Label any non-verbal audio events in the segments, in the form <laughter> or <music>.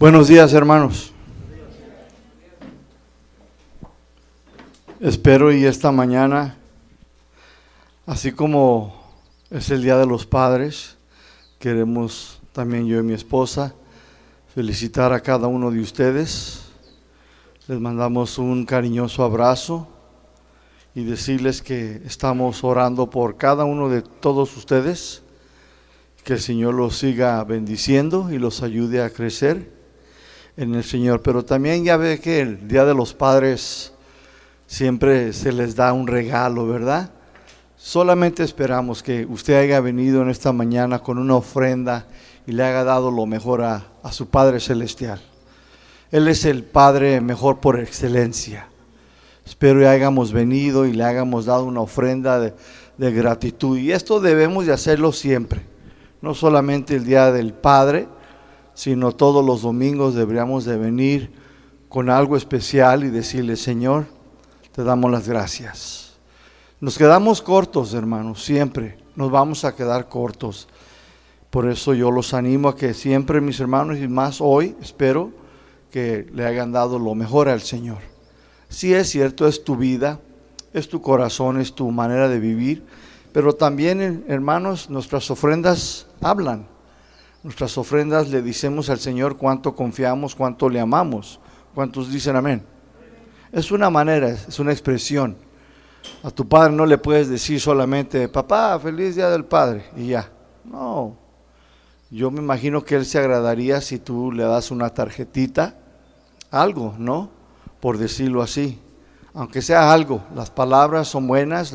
Buenos días, hermanos. Espero y esta mañana, así como es el Día de los Padres, queremos también yo y mi esposa felicitar a cada uno de ustedes. Les mandamos un cariñoso abrazo y decirles que estamos orando por cada uno de todos ustedes, que el Señor los siga bendiciendo y los ayude a crecer en el Señor. Pero también ya ve que el Día de los Padres siempre se les da un regalo, ¿verdad? Solamente esperamos que usted haya venido en esta mañana con una ofrenda y le haya dado lo mejor a, a su Padre Celestial. Él es el Padre mejor por excelencia. Espero que hayamos venido y le hayamos dado una ofrenda de, de gratitud. Y esto debemos de hacerlo siempre, no solamente el Día del Padre, sino todos los domingos deberíamos de venir con algo especial y decirle, Señor, te damos las gracias. Nos quedamos cortos, hermanos, siempre. Nos vamos a quedar cortos. Por eso yo los animo a que siempre, mis hermanos, y más hoy, espero que le hayan dado lo mejor al Señor. Si es cierto, es tu vida, es tu corazón, es tu manera de vivir, pero también, hermanos, nuestras ofrendas hablan. Nuestras ofrendas le decimos al Señor cuánto confiamos, cuánto le amamos. ¿Cuántos dicen amén? Es una manera, es una expresión. A tu padre no le puedes decir solamente, papá, feliz día del padre, y ya. No. Yo me imagino que él se agradaría si tú le das una tarjetita, algo, ¿no? Por decirlo así. Aunque sea algo, las palabras son buenas,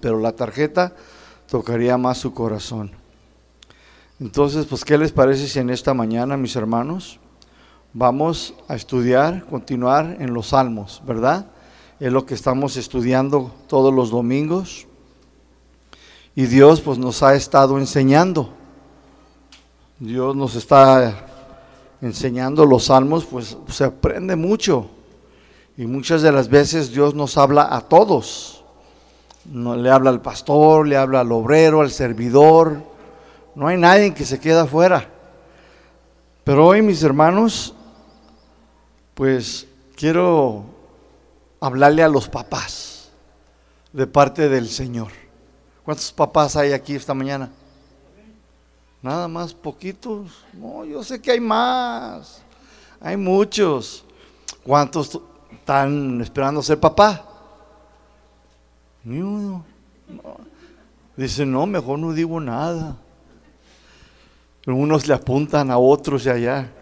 pero la tarjeta tocaría más su corazón. Entonces, pues, ¿qué les parece si en esta mañana, mis hermanos, vamos a estudiar, continuar en los salmos, ¿verdad? Es lo que estamos estudiando todos los domingos. Y Dios, pues, nos ha estado enseñando. Dios nos está enseñando los salmos, pues se aprende mucho. Y muchas de las veces Dios nos habla a todos. No, le habla al pastor, le habla al obrero, al servidor, no hay nadie que se queda afuera. Pero hoy, mis hermanos, pues quiero hablarle a los papás de parte del Señor. ¿Cuántos papás hay aquí esta mañana? Nada más poquitos. No, yo sé que hay más. Hay muchos. ¿Cuántos están esperando ser papá? Ni uno. Dice, no, mejor no digo nada. Unos le apuntan a otros de allá.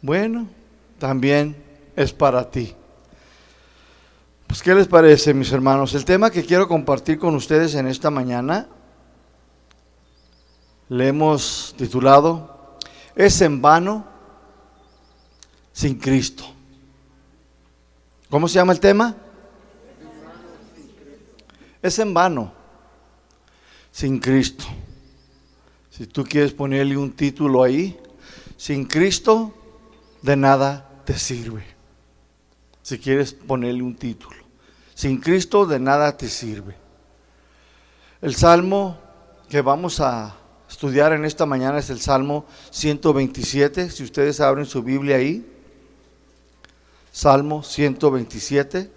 Bueno, también es para ti. Pues, ¿qué les parece, mis hermanos? El tema que quiero compartir con ustedes en esta mañana le hemos titulado Es en vano sin Cristo. ¿Cómo se llama el tema? Es en vano sin Cristo. Si tú quieres ponerle un título ahí, sin Cristo de nada te sirve. Si quieres ponerle un título, sin Cristo de nada te sirve. El salmo que vamos a estudiar en esta mañana es el Salmo 127. Si ustedes abren su Biblia ahí, Salmo 127.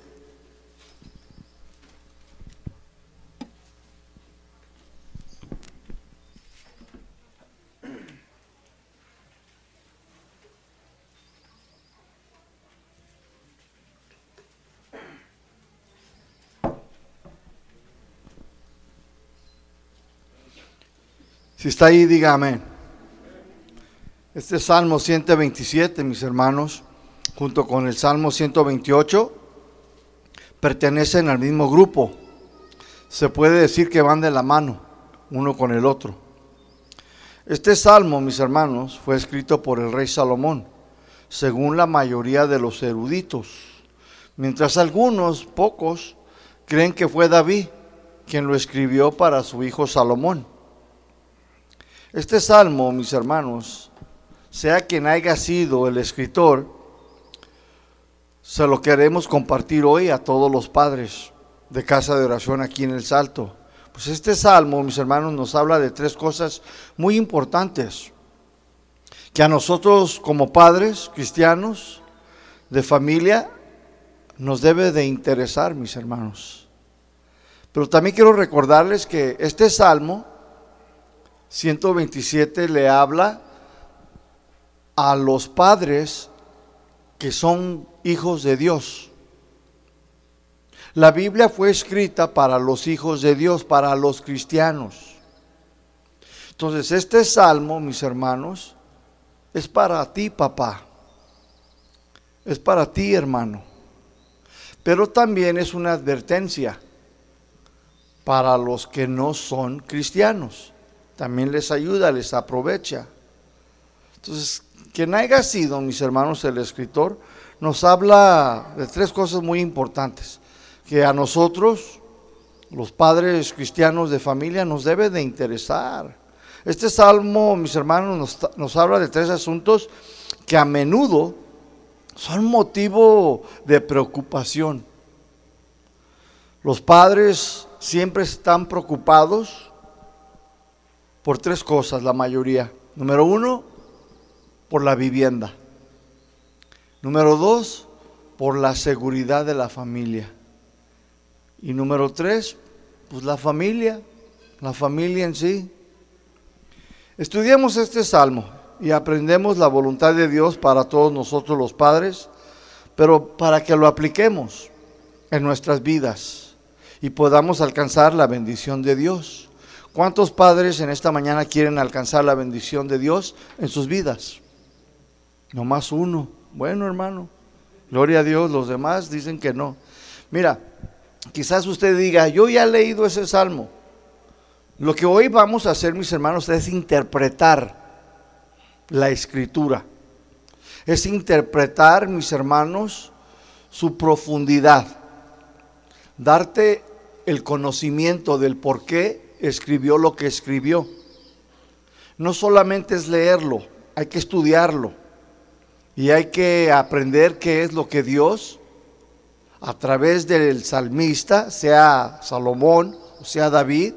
Si está ahí, dígame. Este Salmo 127, mis hermanos, junto con el Salmo 128, pertenecen al mismo grupo. Se puede decir que van de la mano, uno con el otro. Este salmo, mis hermanos, fue escrito por el rey Salomón, según la mayoría de los eruditos, mientras algunos, pocos, creen que fue David quien lo escribió para su hijo Salomón. Este salmo, mis hermanos, sea quien haya sido el escritor, se lo queremos compartir hoy a todos los padres de casa de oración aquí en el Salto. Pues este salmo, mis hermanos, nos habla de tres cosas muy importantes que a nosotros como padres cristianos de familia nos debe de interesar, mis hermanos. Pero también quiero recordarles que este salmo 127 le habla a los padres que son hijos de Dios. La Biblia fue escrita para los hijos de Dios, para los cristianos. Entonces, este salmo, mis hermanos, es para ti, papá. Es para ti, hermano. Pero también es una advertencia para los que no son cristianos. También les ayuda, les aprovecha. Entonces, quien haya sido, mis hermanos, el escritor, nos habla de tres cosas muy importantes, que a nosotros, los padres cristianos de familia, nos debe de interesar. Este salmo, mis hermanos, nos, nos habla de tres asuntos que a menudo son motivo de preocupación. Los padres siempre están preocupados por tres cosas, la mayoría. Número uno, por la vivienda. Número dos, por la seguridad de la familia. Y número tres, pues la familia, la familia en sí. Estudiemos este salmo y aprendemos la voluntad de Dios para todos nosotros los padres, pero para que lo apliquemos en nuestras vidas y podamos alcanzar la bendición de Dios. ¿Cuántos padres en esta mañana quieren alcanzar la bendición de Dios en sus vidas? No más uno. Bueno, hermano, gloria a Dios, los demás dicen que no. Mira, quizás usted diga, yo ya he leído ese salmo. Lo que hoy vamos a hacer, mis hermanos, es interpretar la escritura. Es interpretar, mis hermanos, su profundidad. Darte el conocimiento del por qué escribió lo que escribió. No solamente es leerlo, hay que estudiarlo. Y hay que aprender qué es lo que Dios, a través del salmista, sea Salomón o sea David,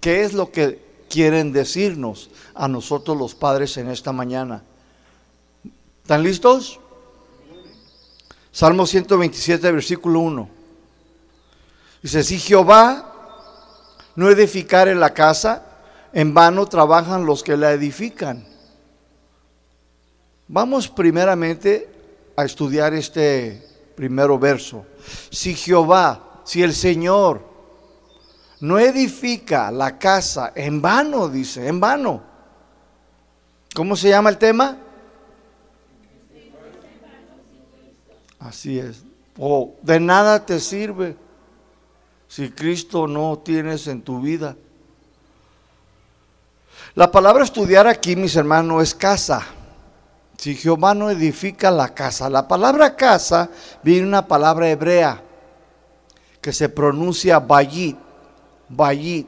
qué es lo que quieren decirnos a nosotros los padres en esta mañana. ¿Están listos? Salmo 127, versículo 1. Dice, si Jehová no edificare la casa, en vano trabajan los que la edifican. Vamos primeramente a estudiar este primero verso. Si Jehová, si el Señor no edifica la casa en vano, dice, en vano. ¿Cómo se llama el tema? Así es. O de nada te sirve si Cristo no tienes en tu vida. La palabra estudiar aquí, mis hermanos, es casa. Si Jehová no edifica la casa, la palabra casa viene una palabra hebrea que se pronuncia bayit, bayit,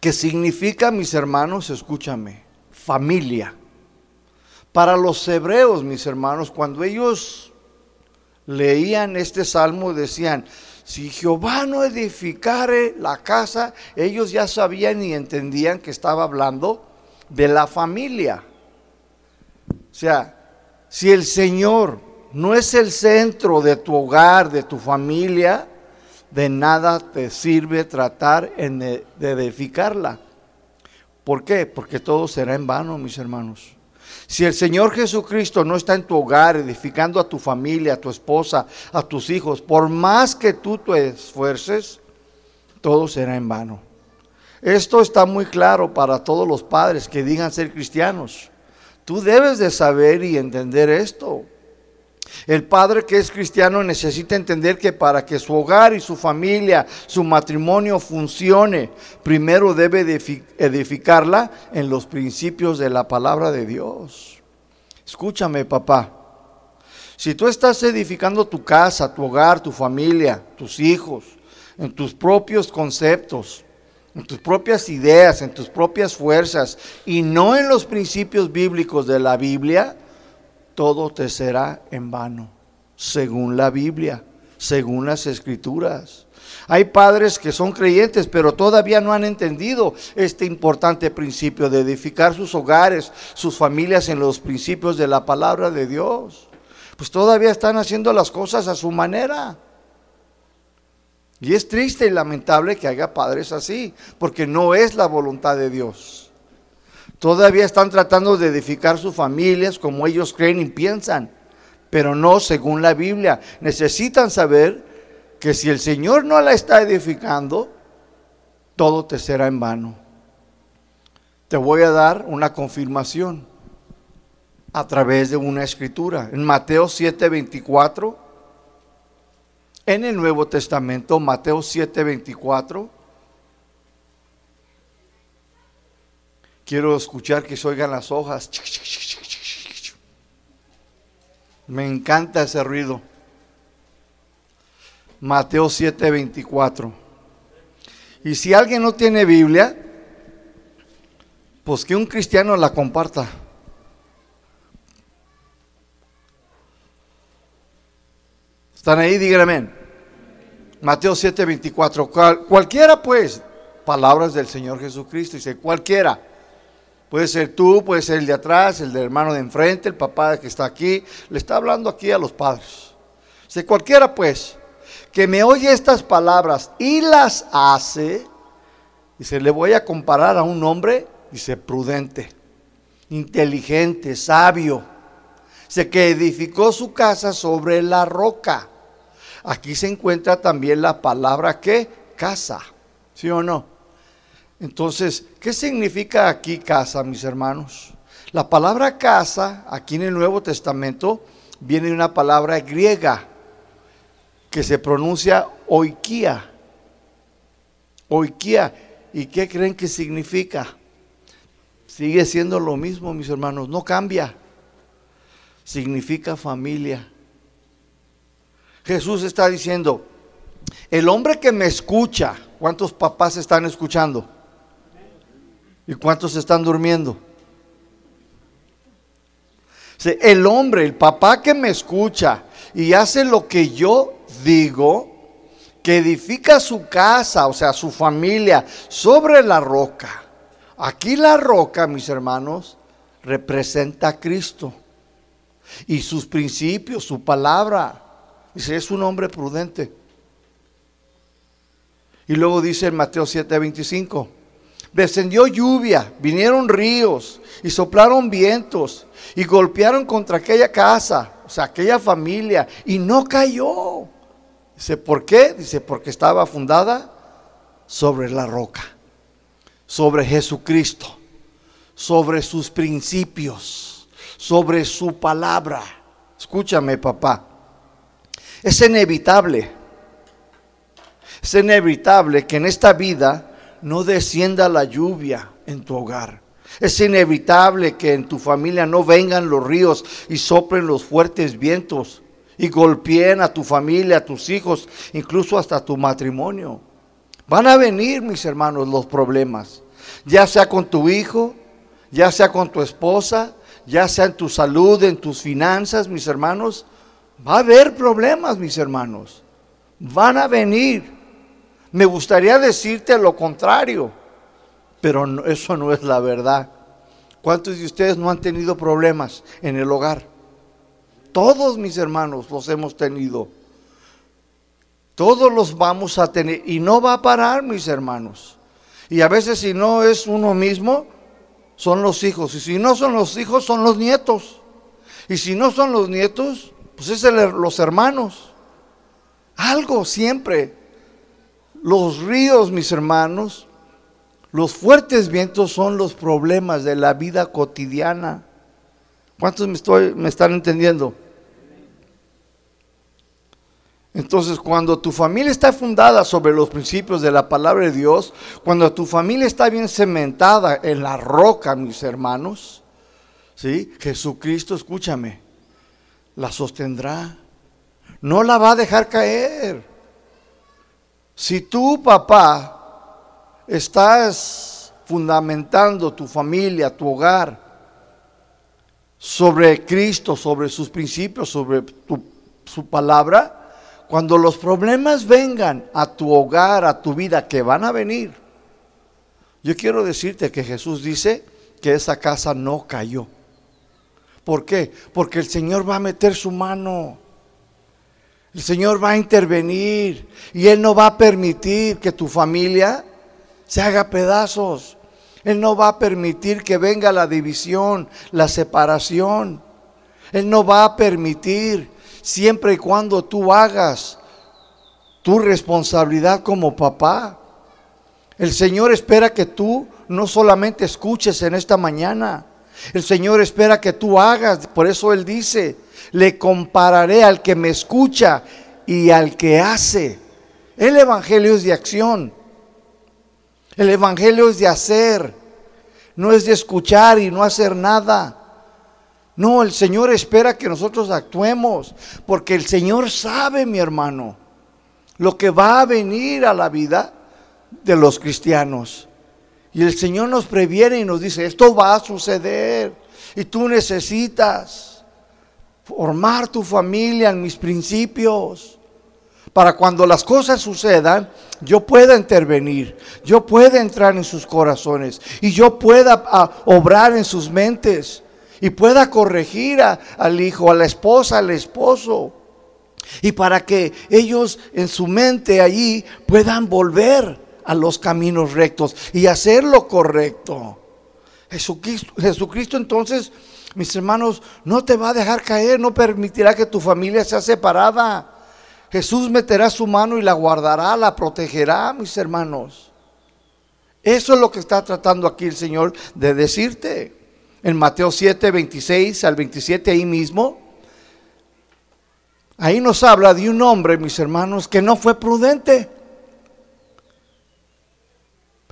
que significa, mis hermanos, escúchame, familia. Para los hebreos, mis hermanos, cuando ellos leían este salmo, decían, si Jehová no edificare la casa, ellos ya sabían y entendían que estaba hablando de la familia. O sea, si el Señor no es el centro de tu hogar, de tu familia, de nada te sirve tratar de edificarla. ¿Por qué? Porque todo será en vano, mis hermanos. Si el Señor Jesucristo no está en tu hogar, edificando a tu familia, a tu esposa, a tus hijos, por más que tú te esfuerces, todo será en vano. Esto está muy claro para todos los padres que digan ser cristianos. Tú debes de saber y entender esto. El padre que es cristiano necesita entender que para que su hogar y su familia, su matrimonio funcione, primero debe edificarla en los principios de la palabra de Dios. Escúchame, papá. Si tú estás edificando tu casa, tu hogar, tu familia, tus hijos, en tus propios conceptos, en tus propias ideas, en tus propias fuerzas y no en los principios bíblicos de la Biblia, todo te será en vano, según la Biblia, según las escrituras. Hay padres que son creyentes, pero todavía no han entendido este importante principio de edificar sus hogares, sus familias en los principios de la palabra de Dios. Pues todavía están haciendo las cosas a su manera. Y es triste y lamentable que haya padres así, porque no es la voluntad de Dios. Todavía están tratando de edificar sus familias como ellos creen y piensan, pero no según la Biblia. Necesitan saber que si el Señor no la está edificando, todo te será en vano. Te voy a dar una confirmación a través de una escritura. En Mateo 7:24, en el Nuevo Testamento, Mateo 7:24, quiero escuchar que se oigan las hojas. Me encanta ese ruido. Mateo 7:24. Y si alguien no tiene Biblia, pues que un cristiano la comparta. ¿Están ahí? Díganme. Mateo 7:24. cualquiera pues, palabras del Señor Jesucristo. Dice, cualquiera. Puede ser tú, puede ser el de atrás, el del hermano de enfrente, el papá que está aquí. Le está hablando aquí a los padres. Dice, cualquiera pues que me oye estas palabras y las hace, dice, le voy a comparar a un hombre, dice, prudente, inteligente, sabio, dice, que edificó su casa sobre la roca. Aquí se encuentra también la palabra que casa, ¿sí o no? Entonces, ¿qué significa aquí casa, mis hermanos? La palabra casa, aquí en el Nuevo Testamento, viene de una palabra griega que se pronuncia oikia. Oikia. ¿Y qué creen que significa? Sigue siendo lo mismo, mis hermanos, no cambia. Significa familia. Jesús está diciendo, el hombre que me escucha, ¿cuántos papás están escuchando? ¿Y cuántos están durmiendo? El hombre, el papá que me escucha y hace lo que yo digo, que edifica su casa, o sea, su familia, sobre la roca. Aquí la roca, mis hermanos, representa a Cristo y sus principios, su palabra. Dice, es un hombre prudente. Y luego dice en Mateo 7:25, descendió lluvia, vinieron ríos y soplaron vientos y golpearon contra aquella casa, o sea, aquella familia, y no cayó Dice, ¿por qué? Dice, porque estaba fundada sobre la roca, sobre Jesucristo, sobre sus principios, sobre su palabra. Escúchame, papá. Es inevitable, es inevitable que en esta vida no descienda la lluvia en tu hogar. Es inevitable que en tu familia no vengan los ríos y soplen los fuertes vientos y golpeen a tu familia, a tus hijos, incluso hasta tu matrimonio. Van a venir, mis hermanos, los problemas, ya sea con tu hijo, ya sea con tu esposa, ya sea en tu salud, en tus finanzas, mis hermanos. Va a haber problemas, mis hermanos. Van a venir. Me gustaría decirte lo contrario, pero eso no es la verdad. ¿Cuántos de ustedes no han tenido problemas en el hogar? Todos mis hermanos los hemos tenido. Todos los vamos a tener. Y no va a parar, mis hermanos. Y a veces si no es uno mismo, son los hijos. Y si no son los hijos, son los nietos. Y si no son los nietos, pues es los hermanos. Algo siempre. Los ríos, mis hermanos, los fuertes vientos son los problemas de la vida cotidiana. ¿Cuántos me, estoy, me están entendiendo? Entonces, cuando tu familia está fundada sobre los principios de la palabra de Dios, cuando tu familia está bien cementada en la roca, mis hermanos, ¿sí? Jesucristo, escúchame, la sostendrá. No la va a dejar caer. Si tú, papá, estás fundamentando tu familia, tu hogar, sobre Cristo, sobre sus principios, sobre su palabra, cuando los problemas vengan a tu hogar, a tu vida, que van a venir, yo quiero decirte que Jesús dice que esa casa no cayó. ¿Por qué? Porque el Señor va a meter su mano. El Señor va a intervenir y Él no va a permitir que tu familia se haga pedazos. Él no va a permitir que venga la división, la separación. Él no va a permitir siempre y cuando tú hagas tu responsabilidad como papá. El Señor espera que tú no solamente escuches en esta mañana, el Señor espera que tú hagas, por eso Él dice, le compararé al que me escucha y al que hace. El Evangelio es de acción, el Evangelio es de hacer, no es de escuchar y no hacer nada. No, el Señor espera que nosotros actuemos, porque el Señor sabe, mi hermano, lo que va a venir a la vida de los cristianos. Y el Señor nos previene y nos dice, esto va a suceder. Y tú necesitas formar tu familia en mis principios. Para cuando las cosas sucedan, yo pueda intervenir, yo pueda entrar en sus corazones y yo pueda ah, obrar en sus mentes y pueda corregir al hijo, a la esposa, al esposo. Y para que ellos en su mente allí puedan volver a los caminos rectos y hacer lo correcto. Jesucristo, Jesucristo entonces, mis hermanos, no te va a dejar caer, no permitirá que tu familia sea separada. Jesús meterá su mano y la guardará, la protegerá, mis hermanos. Eso es lo que está tratando aquí el Señor de decirte. En Mateo 7, 26 al 27, ahí mismo, ahí nos habla de un hombre, mis hermanos, que no fue prudente.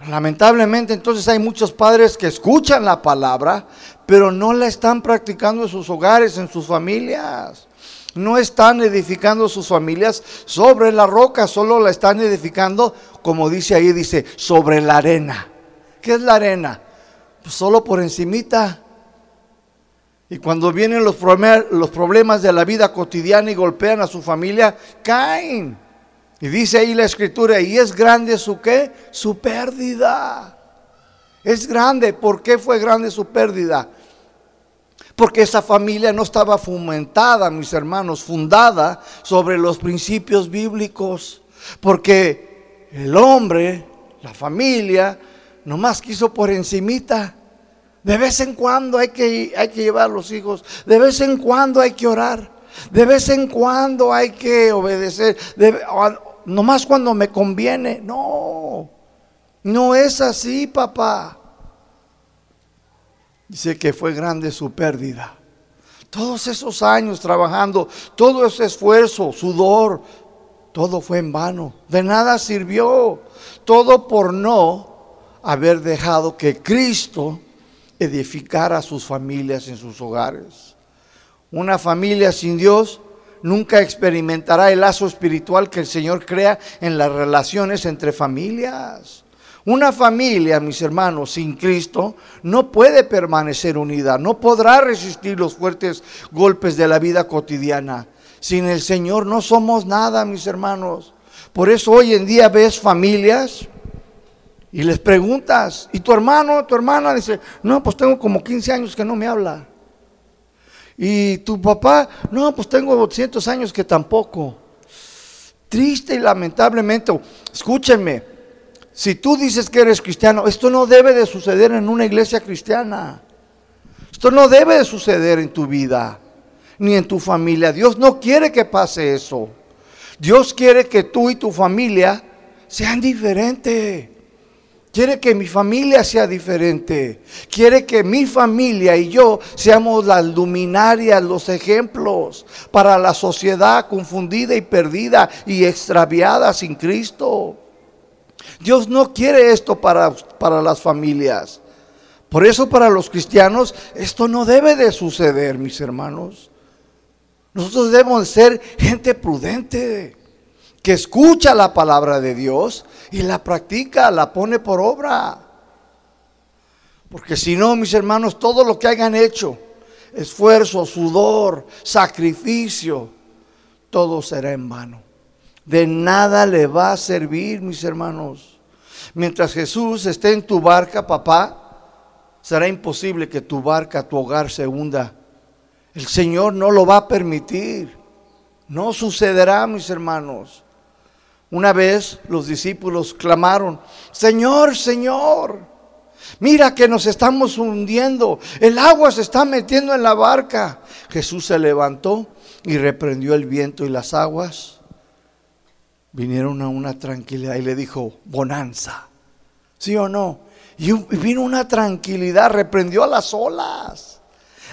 Lamentablemente entonces hay muchos padres que escuchan la palabra, pero no la están practicando en sus hogares, en sus familias. No están edificando sus familias sobre la roca, solo la están edificando, como dice ahí, dice, sobre la arena. ¿Qué es la arena? Pues solo por encimita. Y cuando vienen los, los problemas de la vida cotidiana y golpean a su familia, caen. Y dice ahí la escritura, y es grande su qué? Su pérdida. Es grande. ¿Por qué fue grande su pérdida? Porque esa familia no estaba fomentada, mis hermanos, fundada sobre los principios bíblicos. Porque el hombre, la familia, nomás quiso por encimita. De vez en cuando hay que, hay que llevar a los hijos. De vez en cuando hay que orar. De vez en cuando hay que obedecer nomás cuando me conviene. No, no es así, papá. Dice que fue grande su pérdida. Todos esos años trabajando, todo ese esfuerzo, sudor, todo fue en vano. De nada sirvió. Todo por no haber dejado que Cristo edificara a sus familias en sus hogares. Una familia sin Dios nunca experimentará el lazo espiritual que el Señor crea en las relaciones entre familias. Una familia, mis hermanos, sin Cristo no puede permanecer unida, no podrá resistir los fuertes golpes de la vida cotidiana. Sin el Señor no somos nada, mis hermanos. Por eso hoy en día ves familias y les preguntas, ¿y tu hermano, tu hermana? Dice, no, pues tengo como 15 años que no me habla. Y tu papá, no, pues tengo 200 años que tampoco. Triste y lamentablemente, escúchenme, si tú dices que eres cristiano, esto no debe de suceder en una iglesia cristiana. Esto no debe de suceder en tu vida, ni en tu familia. Dios no quiere que pase eso. Dios quiere que tú y tu familia sean diferentes. Quiere que mi familia sea diferente. Quiere que mi familia y yo seamos las luminarias, los ejemplos para la sociedad confundida y perdida y extraviada sin Cristo. Dios no quiere esto para, para las familias. Por eso para los cristianos esto no debe de suceder, mis hermanos. Nosotros debemos ser gente prudente que escucha la palabra de Dios y la practica, la pone por obra. Porque si no, mis hermanos, todo lo que hayan hecho, esfuerzo, sudor, sacrificio, todo será en vano. de nada le va a servir, mis hermanos. Mientras Jesús esté en tu barca, papá, será imposible que tu barca, tu hogar se hunda. El Señor no lo va a permitir. No sucederá, mis hermanos. Una vez los discípulos clamaron, Señor, Señor, mira que nos estamos hundiendo, el agua se está metiendo en la barca. Jesús se levantó y reprendió el viento y las aguas. Vinieron a una tranquilidad y le dijo, bonanza, ¿sí o no? Y vino una tranquilidad, reprendió a las olas,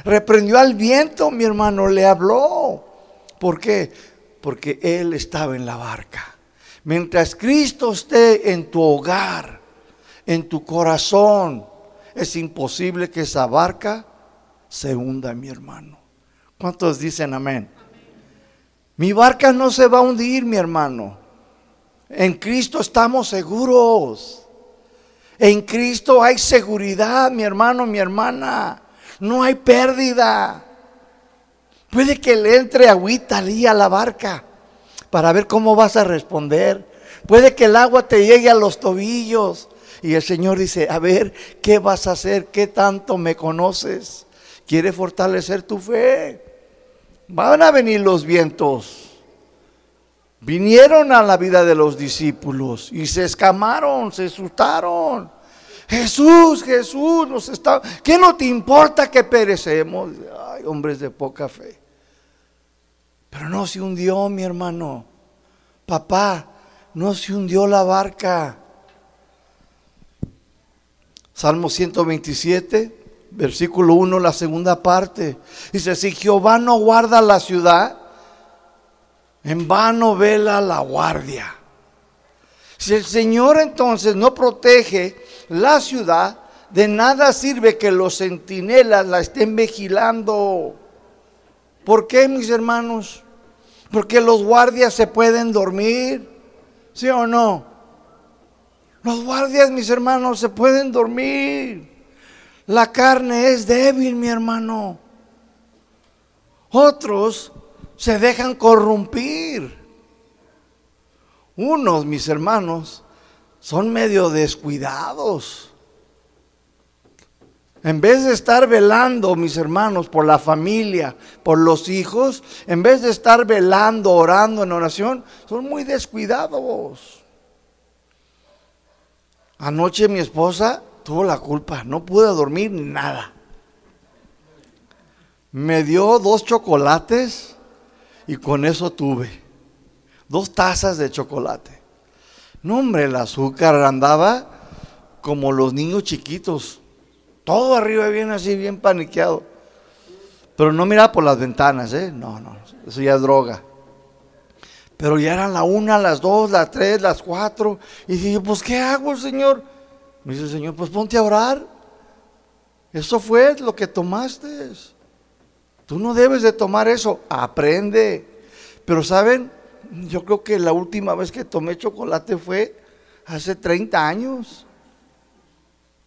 reprendió al viento, mi hermano, le habló. ¿Por qué? Porque él estaba en la barca. Mientras Cristo esté en tu hogar, en tu corazón, es imposible que esa barca se hunda, mi hermano. ¿Cuántos dicen amén? Mi barca no se va a hundir, mi hermano. En Cristo estamos seguros. En Cristo hay seguridad, mi hermano, mi hermana. No hay pérdida. Puede que le entre agüita a la barca para ver cómo vas a responder. Puede que el agua te llegue a los tobillos. Y el Señor dice, a ver, ¿qué vas a hacer? ¿Qué tanto me conoces? Quiere fortalecer tu fe. Van a venir los vientos. Vinieron a la vida de los discípulos y se escamaron, se asustaron. Jesús, Jesús, nos está. ¿Qué no te importa que perecemos? Ay, hombres de poca fe. Pero no se hundió, mi hermano. Papá, no se hundió la barca. Salmo 127, versículo 1, la segunda parte. Dice, si Jehová no guarda la ciudad, en vano vela la guardia. Si el Señor entonces no protege la ciudad, de nada sirve que los centinelas la estén vigilando. ¿Por qué, mis hermanos? Porque los guardias se pueden dormir, ¿sí o no? Los guardias, mis hermanos, se pueden dormir. La carne es débil, mi hermano. Otros se dejan corrompir. Unos, mis hermanos, son medio descuidados. En vez de estar velando, mis hermanos, por la familia, por los hijos, en vez de estar velando, orando en oración, son muy descuidados. Anoche mi esposa tuvo la culpa, no pude dormir nada. Me dio dos chocolates y con eso tuve dos tazas de chocolate. No, hombre, el azúcar andaba como los niños chiquitos todo arriba bien así, bien paniqueado. Pero no miraba por las ventanas, ¿eh? No, no, eso ya es droga. Pero ya eran la una, las dos, las tres, las cuatro. Y dije, pues ¿qué hago, Señor? Me dice el Señor, pues ponte a orar. Eso fue lo que tomaste. Tú no debes de tomar eso. Aprende. Pero saben, yo creo que la última vez que tomé chocolate fue hace 30 años.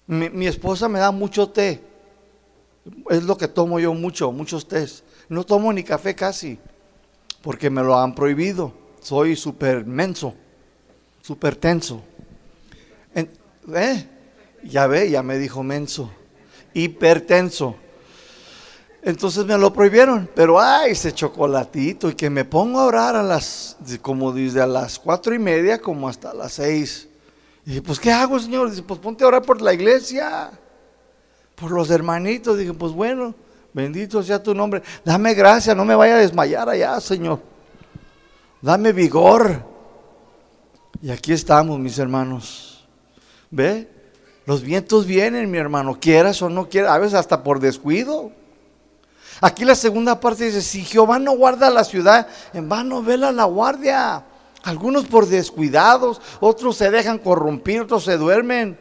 Mi, esposa me da mucho té. Es lo que tomo yo mucho, muchos tés. No tomo ni café casi, porque me lo han prohibido. Soy súper menso, súper tenso. ¿eh? Ya ve, ya me dijo menso, hipertenso. Entonces me lo prohibieron, pero ay, ese chocolatito y que me pongo a orar a las, como desde a las cuatro y media como hasta las seis. Dije, pues ¿qué hago, Señor? Dice, pues ponte a orar por la iglesia, por los hermanitos. Dije, pues bueno, bendito sea tu nombre. Dame gracia, no me vaya a desmayar allá, Señor. Dame vigor. Y aquí estamos, mis hermanos. ¿Ve? Los vientos vienen, mi hermano, quieras o no quieras, a veces hasta por descuido. Aquí la segunda parte dice, si Jehová no guarda la ciudad, en vano vela la guardia. Algunos por descuidados, otros se dejan corrompir, otros se duermen.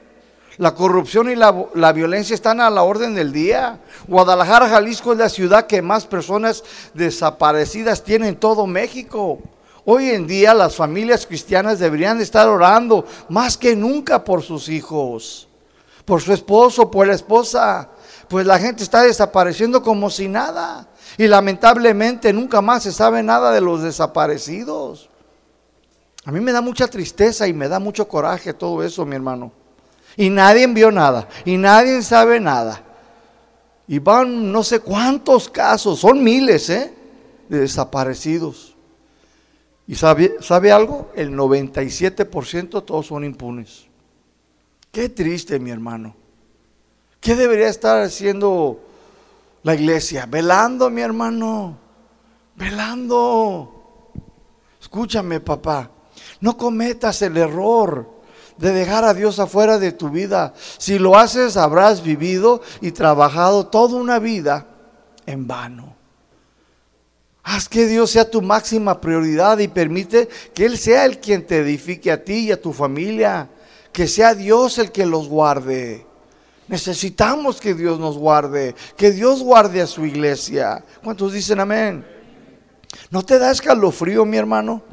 La corrupción y la, violencia están a la orden del día. Guadalajara, Jalisco es la ciudad que más personas desaparecidas tiene en todo México. Hoy en día las familias cristianas deberían estar orando más que nunca por sus hijos, por su esposo, por la esposa. Pues la gente está desapareciendo como si nada. Y lamentablemente nunca más se sabe nada de los desaparecidos. A mí me da mucha tristeza y me da mucho coraje todo eso, mi hermano. Y nadie vio nada, y nadie sabe nada. Y van no sé cuántos casos, son miles, ¿eh? De desaparecidos. ¿Y sabe, sabe algo? El 97% todos son impunes. Qué triste, mi hermano. ¿Qué debería estar haciendo la iglesia? Velando, mi hermano. Velando. Escúchame, papá. No cometas el error de dejar a Dios afuera de tu vida. Si lo haces, habrás vivido y trabajado toda una vida en vano. Haz que Dios sea tu máxima prioridad y permite que Él sea el quien te edifique a ti y a tu familia que sea Dios el que los guarde. Necesitamos que Dios nos guarde, que Dios guarde a su iglesia. ¿Cuántos dicen amén? ¿No te da escalofrío, mi hermano?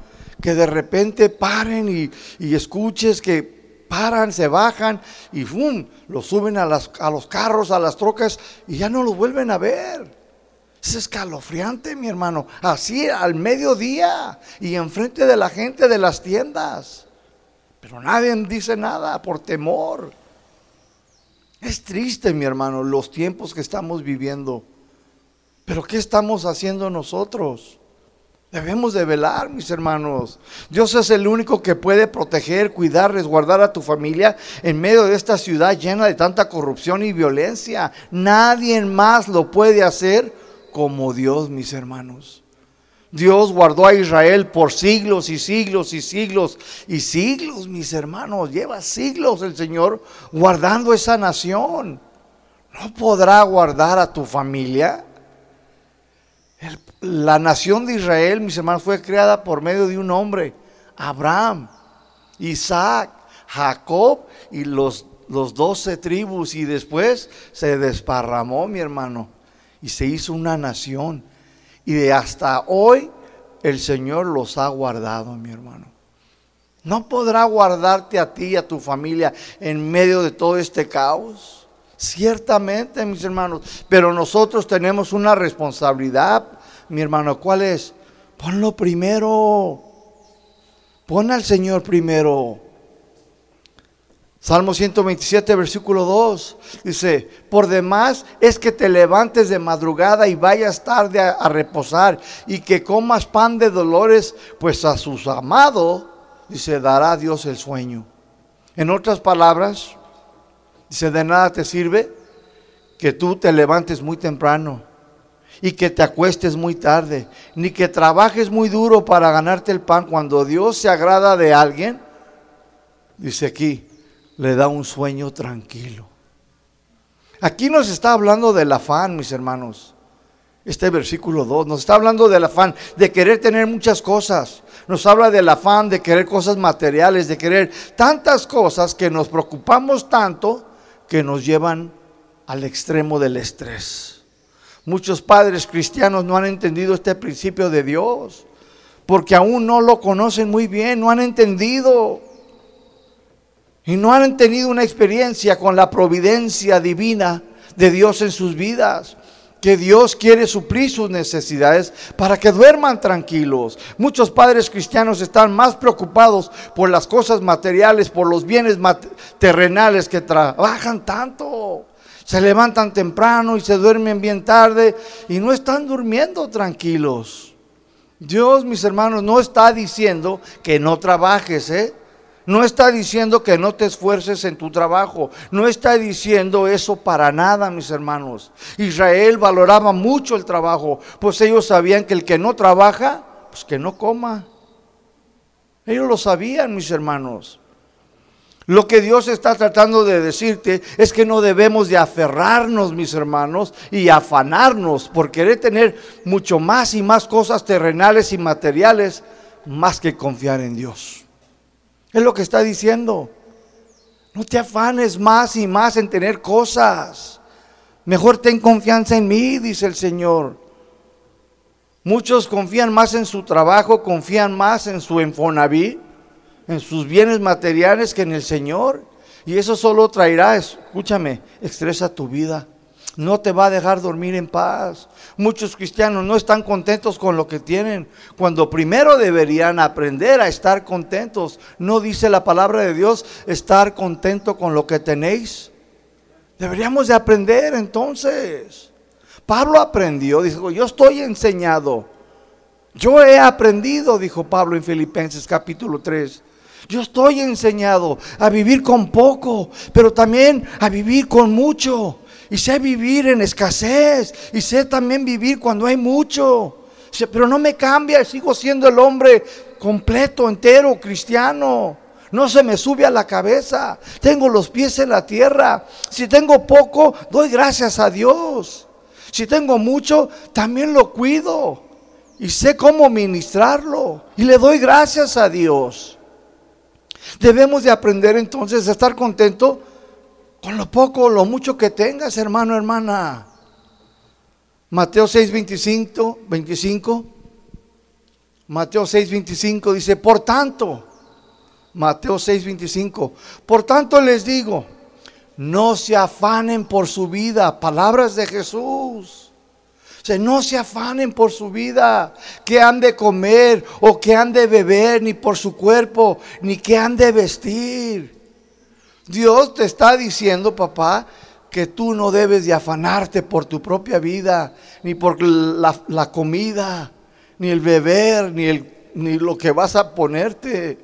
Que de repente paren y, escuches que paran, se bajan y ¡fum! los suben a, a los carros, a las trocas y ya no los vuelven a ver. Es escalofriante, mi hermano. Así al mediodía y enfrente de la gente de las tiendas. Pero nadie dice nada por temor. Es triste, mi hermano, los tiempos que estamos viviendo. Pero ¿qué estamos haciendo nosotros? Debemos de velar, mis hermanos. Dios es el único que puede proteger, cuidar, resguardar a tu familia en medio de esta ciudad llena de tanta corrupción y violencia. Nadie más lo puede hacer como Dios, mis hermanos. Dios guardó a Israel por siglos y siglos y siglos y siglos, mis hermanos. Lleva siglos el Señor guardando esa nación. ¿No podrá guardar a tu familia? La nación de Israel, mis hermanos, fue creada por medio de un hombre, Abraham, Isaac, Jacob y los, los doce tribus. Y después se desparramó, mi hermano, y se hizo una nación. Y de hasta hoy el Señor los ha guardado, mi hermano. No podrá guardarte a ti y a tu familia en medio de todo este caos. Ciertamente, mis hermanos, pero nosotros tenemos una responsabilidad, mi hermano. ¿Cuál es? Ponlo primero. Pon al Señor primero. Salmo 127, versículo 2, dice, por demás es que te levantes de madrugada y vayas tarde a, reposar y que comas pan de dolores, pues a sus amados, dice, dará Dios el sueño. En otras palabras, dice, de nada te sirve que tú te levantes muy temprano y que te acuestes muy tarde, ni que trabajes muy duro para ganarte el pan cuando Dios se agrada de alguien. Dice aquí, le da un sueño tranquilo. Aquí nos está hablando del afán, mis hermanos. Este versículo 2 nos está hablando del afán de querer tener muchas cosas. Nos habla del afán de querer cosas materiales, de querer tantas cosas que nos preocupamos tanto que nos llevan al extremo del estrés. Muchos padres cristianos no han entendido este principio de Dios porque aún no lo conocen muy bien, no han entendido y no han tenido una experiencia con la providencia divina de Dios en sus vidas. Que Dios quiere suplir sus necesidades para que duerman tranquilos. Muchos padres cristianos están más preocupados por las cosas materiales, por los bienes terrenales que trabajan tanto. Se levantan temprano y se duermen bien tarde y no están durmiendo tranquilos. Dios, mis hermanos, no está diciendo que no trabajes, ¿eh? No está diciendo que no te esfuerces en tu trabajo. No está diciendo eso para nada, mis hermanos. Israel valoraba mucho el trabajo, pues ellos sabían que el que no trabaja, pues que no coma. Ellos lo sabían, mis hermanos. Lo que Dios está tratando de decirte es que no debemos de aferrarnos, mis hermanos, y afanarnos por querer tener mucho más y más cosas terrenales y materiales, más que confiar en Dios. Es lo que está diciendo. No te afanes más y más en tener cosas. Mejor ten confianza en mí, dice el Señor. Muchos confían más en su trabajo, confían más en su enfonaví, en sus bienes materiales que en el Señor. Y eso solo traerá, escúchame, estresa tu vida. No te va a dejar dormir en paz. Muchos cristianos no están contentos con lo que tienen, cuando primero deberían aprender a estar contentos. No dice la palabra de Dios estar contento con lo que tenéis. Deberíamos de aprender entonces. Pablo aprendió, dijo, yo estoy enseñado. Yo he aprendido, dijo Pablo en Filipenses capítulo 3. Yo estoy enseñado a vivir con poco, pero también a vivir con mucho. Y sé vivir en escasez. Y sé también vivir cuando hay mucho. Pero no me cambia, sigo siendo el hombre completo, entero, cristiano. No se me sube a la cabeza. Tengo los pies en la tierra. Si tengo poco, doy gracias a Dios. Si tengo mucho, también lo cuido. Y sé cómo ministrarlo. Y le doy gracias a Dios. Debemos de aprender entonces a estar contento con lo poco lo mucho que tengas, hermano, hermana. Mateo 6, 25, 25. Mateo 6, 25 dice, por tanto, Mateo 6, 25, por tanto les digo, no se afanen por su vida, palabras de Jesús. O no se afanen por su vida, que han de comer o que han de beber, ni por su cuerpo, ni que han de vestir. Dios te está diciendo, papá, que tú no debes de afanarte por tu propia vida, ni por la, comida, ni el beber, ni, el, ni lo que vas a ponerte.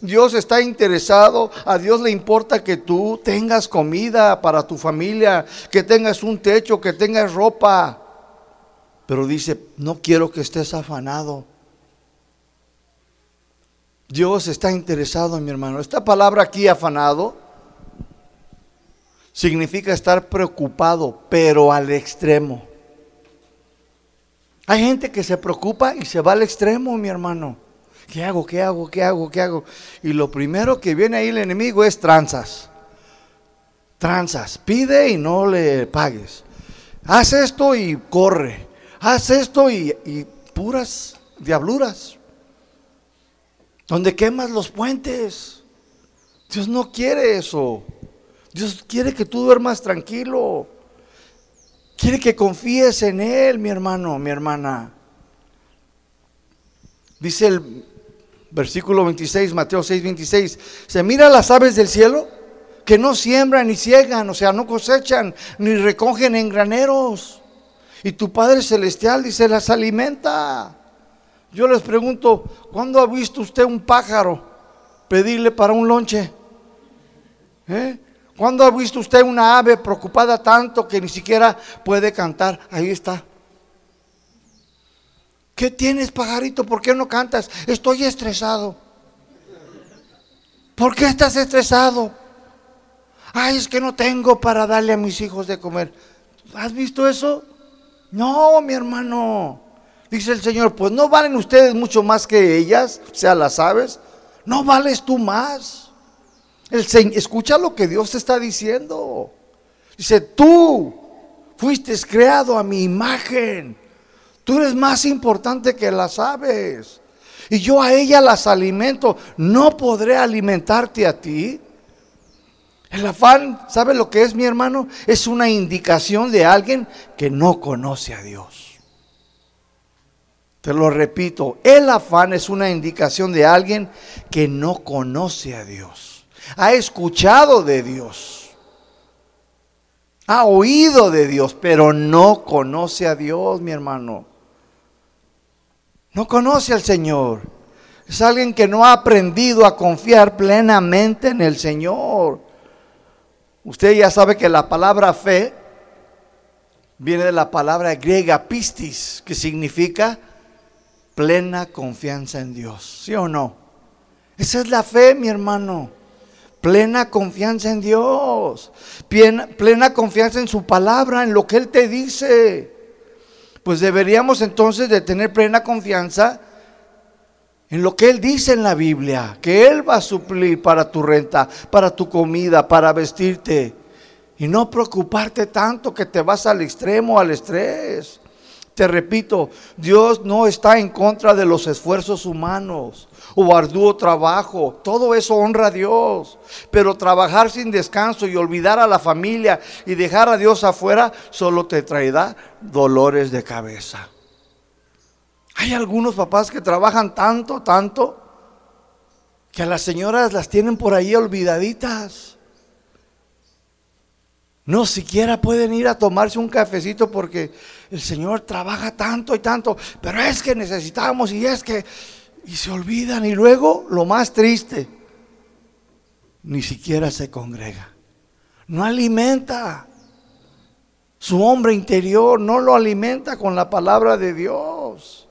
Dios está interesado, a Dios le importa que tú tengas comida para tu familia, que tengas un techo, que tengas ropa. Pero dice, no quiero que estés afanado. Dios está interesado, mi hermano. Esta palabra aquí, afanado, significa estar preocupado, pero al extremo. Hay gente que se preocupa y se va al extremo, mi hermano. ¿Qué hago? ¿Qué hago? ¿Qué hago? ¿Qué hago? Y lo primero que viene ahí el enemigo es tranzas. Tranzas. Pide y no le pagues. Haz esto y corre haz esto y, puras diabluras. Donde quemas los puentes. Dios no quiere eso. Dios quiere que tú duermas tranquilo. Quiere que confíes en Él, mi hermano, mi hermana. Dice el versículo 26, Mateo 6, 26. Se mira las aves del cielo que no siembran ni ciegan, o sea, no cosechan ni recogen en graneros. Y tu Padre Celestial dice, las alimenta. Yo les pregunto, ¿cuándo ha visto usted un pájaro pedirle para un lonche? ¿Eh? ¿Cuándo ha visto usted una ave preocupada tanto que ni siquiera puede cantar? Ahí está. ¿Qué tienes, pajarito? ¿Por qué no cantas? Estoy estresado. ¿Por qué estás estresado? Ay, es que no tengo para darle a mis hijos de comer. ¿Has visto eso? No, mi hermano. Dice el Señor, pues no valen ustedes mucho más que ellas, o sea, las aves. No vales tú más. Escucha lo que Dios te está diciendo. Dice, tú fuiste creado a mi imagen. Tú eres más importante que las aves. Y yo a ella las alimento. ¿No podré alimentarte a ti? El afán, ¿sabe lo que es mi hermano? Es una indicación de alguien que no conoce a Dios. Te lo repito, el afán es una indicación de alguien que no conoce a Dios. Ha escuchado de Dios. Ha oído de Dios, pero no conoce a Dios, mi hermano. No conoce al Señor. Es alguien que no ha aprendido a confiar plenamente en el Señor. Usted ya sabe que la palabra fe viene de la palabra griega pistis, que significa plena confianza en Dios. ¿Sí o no? Esa es la fe, mi hermano. Plena confianza en Dios. Plena, confianza en su palabra, en lo que Él te dice. Pues deberíamos entonces de tener plena confianza en lo que Él dice en la Biblia, que Él va a suplir para tu renta, para tu comida, para vestirte. Y no preocuparte tanto que te vas al extremo, al estrés. Te repito, Dios no está en contra de los esfuerzos humanos o arduo trabajo. Todo eso honra a Dios. Pero trabajar sin descanso y olvidar a la familia y dejar a Dios afuera solo te traerá dolores de cabeza. Hay algunos papás que trabajan tanto, tanto, que a las señoras las tienen por ahí olvidaditas. No siquiera pueden ir a tomarse un cafecito porque el Señor trabaja tanto y tanto, pero es que necesitamos y es que y se olvidan y luego lo más triste, ni siquiera se congrega. No alimenta su hombre interior, no lo alimenta con la palabra de Dios.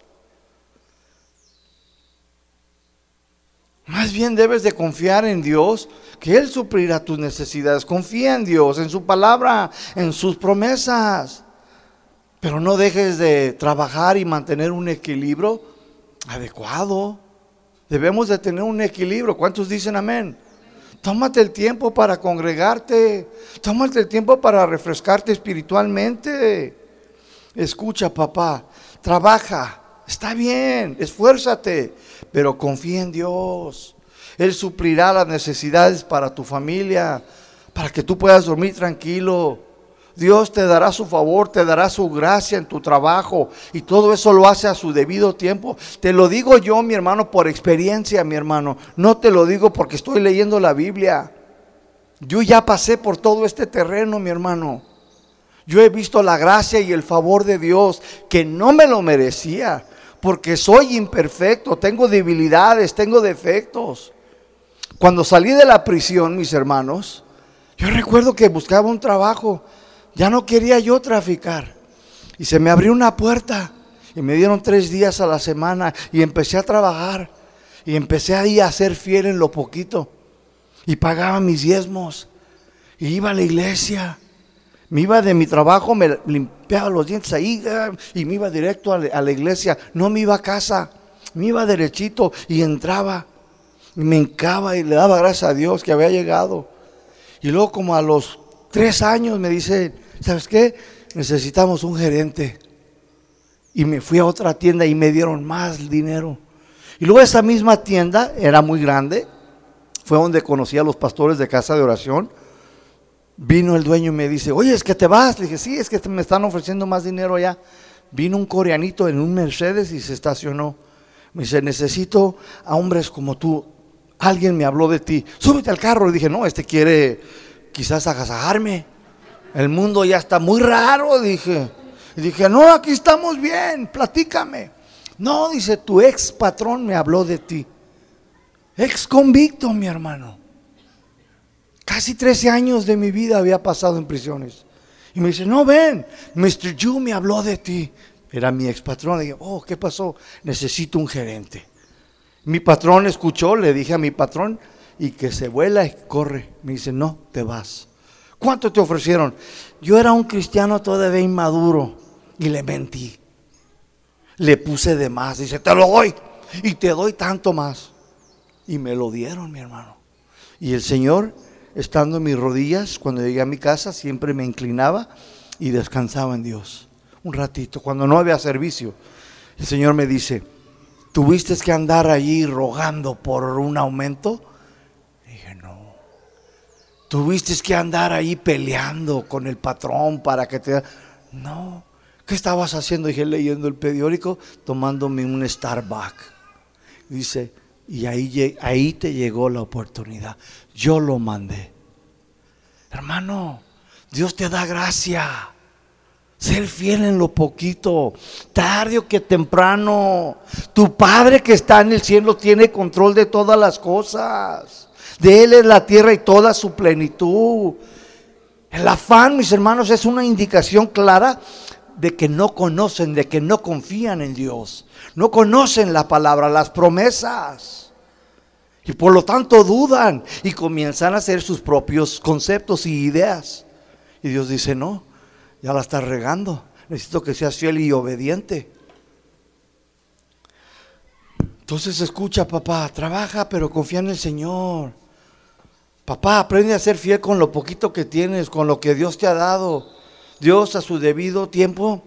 Más bien debes de confiar en Dios, que Él suplirá tus necesidades. Confía en Dios, en su palabra, en sus promesas. Pero no dejes de trabajar y mantener un equilibrio adecuado. Debemos de tener un equilibrio. ¿Cuántos dicen amén? Tómate el tiempo para congregarte. Tómate el tiempo para refrescarte espiritualmente. Escucha, papá. Trabaja. Está bien. Esfuérzate. Pero confía en Dios. Él suplirá las necesidades para tu familia. Para que tú puedas dormir tranquilo. Dios te dará su favor, te dará su gracia en tu trabajo y todo eso lo hace a su debido tiempo. Te lo digo yo, mi hermano, por experiencia, mi hermano. No te lo digo porque estoy leyendo la Biblia. Yo ya pasé por todo este terreno, mi hermano. Yo he visto la gracia y el favor de Dios que no me lo merecía, porque soy imperfecto, tengo debilidades, tengo defectos. Cuando salí de la prisión, mis hermanos, yo recuerdo que buscaba un trabajo ya no quería yo traficar. Y se me abrió una puerta y me dieron tres días a la semana y empecé a trabajar. Y empecé ahí a ser fiel en lo poquito. Y pagaba mis diezmos. Y iba a la iglesia. Me iba de mi trabajo, me limpiaba los dientes ahí ah, y me iba directo a la iglesia. No me iba a casa, me iba derechito y entraba. Y me encaba y le daba gracias a Dios que había llegado. Y luego como a los tres años me dice, ¿sabes qué? Necesitamos un gerente. Y me fui a otra tienda y me dieron más dinero. Y luego esa misma tienda era muy grande. Fue donde conocí a los pastores de casa de oración. Vino el dueño y me dice, oye, es que te vas. Le dije, sí, es que me están ofreciendo más dinero allá. Vino un coreanito en un Mercedes y se estacionó. Me dice, necesito a hombres como tú. Alguien me habló de ti. Súbete al carro. Le dije, no, este quiere quizás agasajarme. El mundo ya está muy raro, dije. Y dije, no, aquí estamos bien, platícame. No, dice, tu ex patrón me habló de ti. Ex convicto, mi hermano. Casi 13 años de mi vida había pasado en prisiones. Y me dice, no, ven, Mr. Yu me habló de ti. Era mi ex patrón. Le dije, oh, ¿qué pasó? Necesito un gerente. Mi patrón escuchó, le dije a mi patrón, y que se vuela y corre. Me dice, no, te vas. ¿Cuánto te ofrecieron? Yo era un cristiano todavía inmaduro y le mentí. Le puse de más. Dice, te lo doy y te doy tanto más. Y me lo dieron, mi hermano. Y el Señor, estando en mis rodillas, cuando llegué a mi casa, siempre me inclinaba y descansaba en Dios. Un ratito, cuando no había servicio. El Señor me dice, ¿tuviste que andar allí rogando por un aumento? Tuviste que andar ahí peleando con el patrón para que te... No. ¿Qué estabas haciendo? Dije, leyendo el periódico, tomándome un Starbucks. Dice, y ahí, ahí te llegó la oportunidad. Yo lo mandé. Hermano, Dios te da gracia. Ser fiel en lo poquito, tarde o que temprano. Tu Padre que está en el cielo tiene control de todas las cosas. De Él es la tierra y toda su plenitud. El afán, mis hermanos, es una indicación clara de que no conocen, de que no confían en Dios. No conocen la palabra, las promesas. Y por lo tanto dudan y comienzan a hacer sus propios conceptos y ideas. Y Dios dice, no, ya la estás regando. Necesito que seas fiel y obediente. Entonces escucha, papá, trabaja, pero confía en el Señor. Papá, aprende a ser fiel con lo poquito que tienes, con lo que Dios te ha dado. Dios a su debido tiempo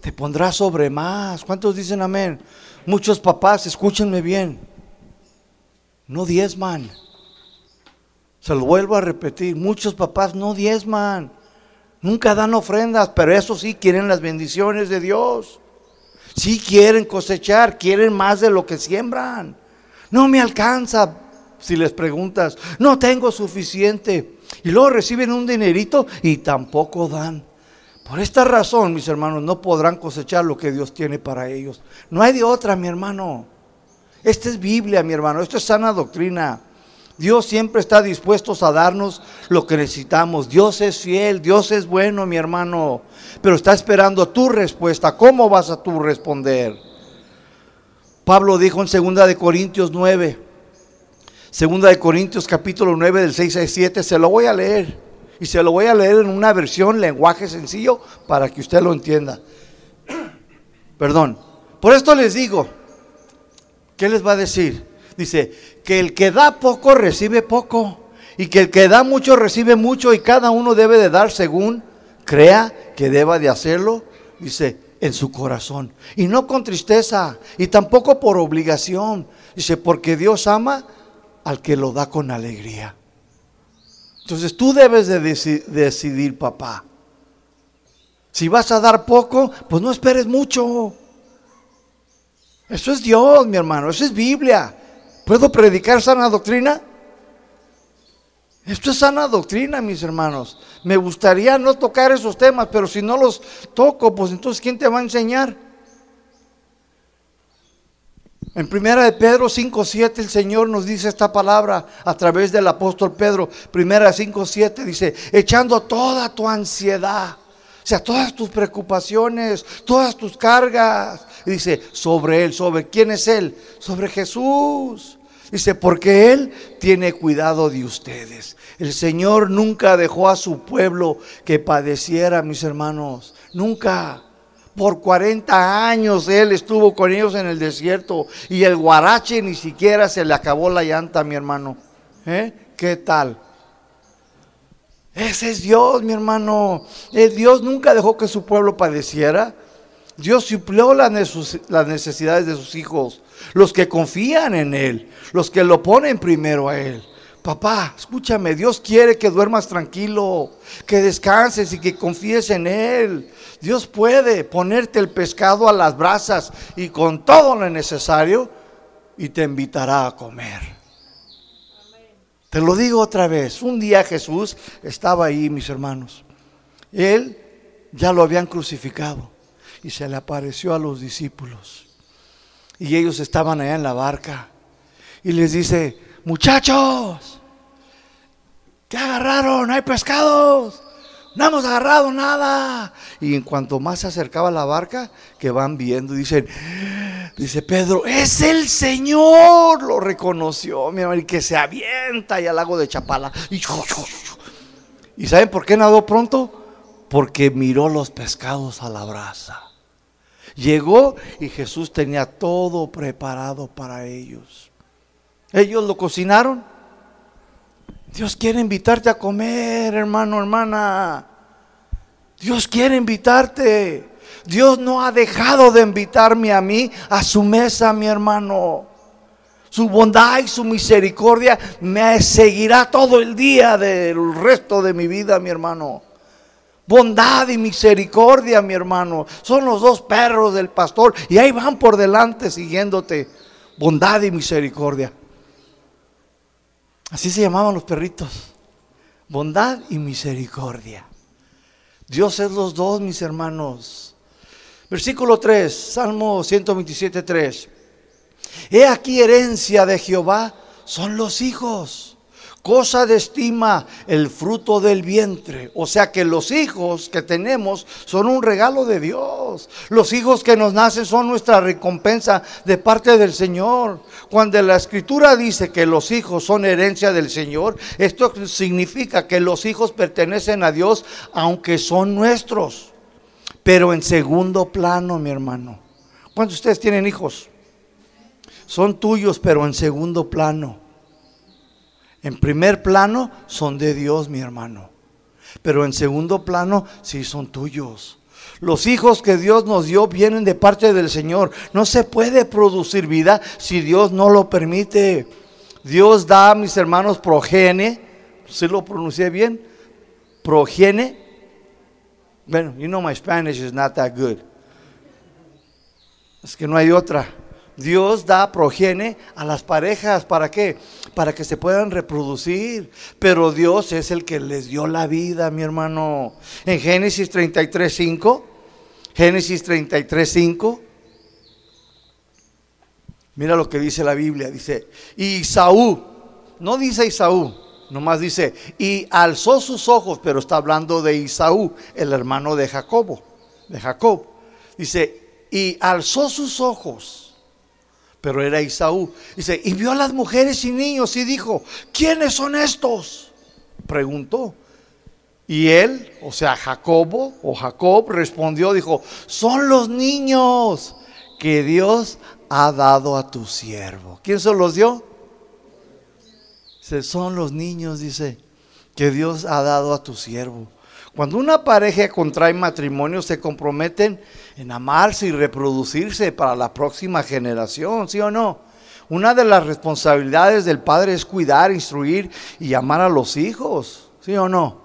te pondrá sobre más. ¿Cuántos dicen amén? Muchos papás, escúchenme bien, no diezman. Se lo vuelvo a repetir, muchos papás no diezman. Nunca dan ofrendas, pero eso sí quieren las bendiciones de Dios. Sí quieren cosechar, quieren más de lo que siembran. No me alcanza, si les preguntas, no tengo suficiente. Y luego reciben un dinerito y tampoco dan. Por esta razón, mis hermanos, no podrán cosechar lo que Dios tiene para ellos. No hay de otra, mi hermano. Esta es Biblia, mi hermano. Esto es sana doctrina. Dios siempre está dispuesto a darnos lo que necesitamos. Dios es fiel, Dios es bueno, mi hermano. Pero está esperando tu respuesta. ¿Cómo vas a tú responder? Pablo dijo en 2 de Corintios 9, Segunda de Corintios capítulo 9 del 6 al 7, se lo voy a leer. Y se lo voy a leer en una versión, lenguaje sencillo, para que usted lo entienda. <clears throat> Perdón. Por esto les digo, ¿qué les va a decir? Dice, que el que da poco recibe poco. Y que el que da mucho recibe mucho y cada uno debe de dar según crea que deba de hacerlo. Dice, en su corazón. Y no con tristeza y tampoco por obligación. Dice, porque Dios ama al que lo da con alegría. Entonces tú debes de decidir, papá. Si vas a dar poco, pues no esperes mucho. Eso es Dios, mi hermano, eso es Biblia. ¿Puedo predicar sana doctrina? Esto es sana doctrina, mis hermanos. Me gustaría no tocar esos temas, pero si no los toco, pues entonces ¿quién te va a enseñar? En primera de Pedro 5.7 el Señor nos dice esta palabra a través del apóstol Pedro. Primera 5.7 dice, echando toda tu ansiedad, o sea, todas tus preocupaciones, todas tus cargas. Y dice, sobre Él, sobre quién es Él, sobre Jesús. Dice, porque Él tiene cuidado de ustedes. El Señor nunca dejó a su pueblo que padeciera, mis hermanos. Nunca. Por 40 años él estuvo con ellos en el desierto y el guarache ni siquiera se le acabó la llanta, mi hermano. ¿Eh? ¿Qué tal? Ese es Dios, mi hermano. El Dios nunca dejó que su pueblo padeciera. Dios suplió las necesidades de sus hijos, los que confían en Él, los que lo ponen primero a Él. Papá, escúchame, Dios quiere que duermas tranquilo, que descanses y que confíes en Él. Dios puede ponerte el pescado a las brasas y con todo lo necesario y te invitará a comer. Te lo digo otra vez, un día Jesús estaba ahí, mis hermanos. Él ya lo habían crucificado y se le apareció a los discípulos. Y ellos estaban allá en la barca y les dice, muchachos, ¿qué agarraron? ¿Hay pescados? no hemos agarrado nada. Y en cuanto más se acercaba la barca, que van viendo, dicen, dice Pedro, es el Señor. Lo reconoció, mi y que se avienta ahí al lago de Chapala. Y, ¿Y saben por qué nadó pronto? Porque miró los pescados a la brasa. Llegó y Jesús tenía todo preparado para ellos. Ellos lo cocinaron Dios quiere invitarte a comer, hermano, hermana. Dios quiere invitarte. Dios no ha dejado de invitarme a mí a su mesa, mi hermano. Su bondad y su misericordia me seguirá todo el día del resto de mi vida, mi hermano. Bondad y misericordia, mi hermano. Son los dos perros del pastor y ahí van por delante siguiéndote. Bondad y misericordia. Así se llamaban los perritos. Bondad y misericordia. Dios es los dos, mis hermanos. Versículo 3, Salmo 127, 3. He aquí herencia de Jehová son los hijos cosa de estima el fruto del vientre. O sea que los hijos que tenemos son un regalo de Dios. Los hijos que nos nacen son nuestra recompensa de parte del Señor. Cuando la escritura dice que los hijos son herencia del Señor, esto significa que los hijos pertenecen a Dios aunque son nuestros. Pero en segundo plano, mi hermano. ¿Cuántos de ustedes tienen hijos? Son tuyos, pero en segundo plano. En primer plano son de Dios, mi hermano. Pero en segundo plano sí son tuyos. Los hijos que Dios nos dio vienen de parte del Señor. No se puede producir vida si Dios no lo permite. Dios da a mis hermanos progenie. ¿Sí lo pronuncié bien? Progenie. Bueno, you know my Spanish is not that good. Es que no hay otra. Dios da progenie a las parejas. ¿Para qué? Para que se puedan reproducir. Pero Dios es el que les dio la vida, mi hermano. En Génesis 33, 5. Génesis 33, 5. Mira lo que dice la Biblia. Dice, y Isaú, no dice Isaú, nomás dice, y alzó sus ojos, pero está hablando de Isaú, el hermano de Jacobo, de Jacob. Dice, y alzó sus ojos pero era Isaú. Dice, y vio a las mujeres y niños y dijo, ¿quiénes son estos? Preguntó. Y él, o sea, Jacobo o Jacob respondió, dijo, son los niños que Dios ha dado a tu siervo. ¿Quién se los dio? Dice, son los niños, dice, que Dios ha dado a tu siervo. Cuando una pareja contrae matrimonio, se comprometen en amarse y reproducirse para la próxima generación, ¿sí o no? Una de las responsabilidades del padre es cuidar, instruir y amar a los hijos, ¿sí o no?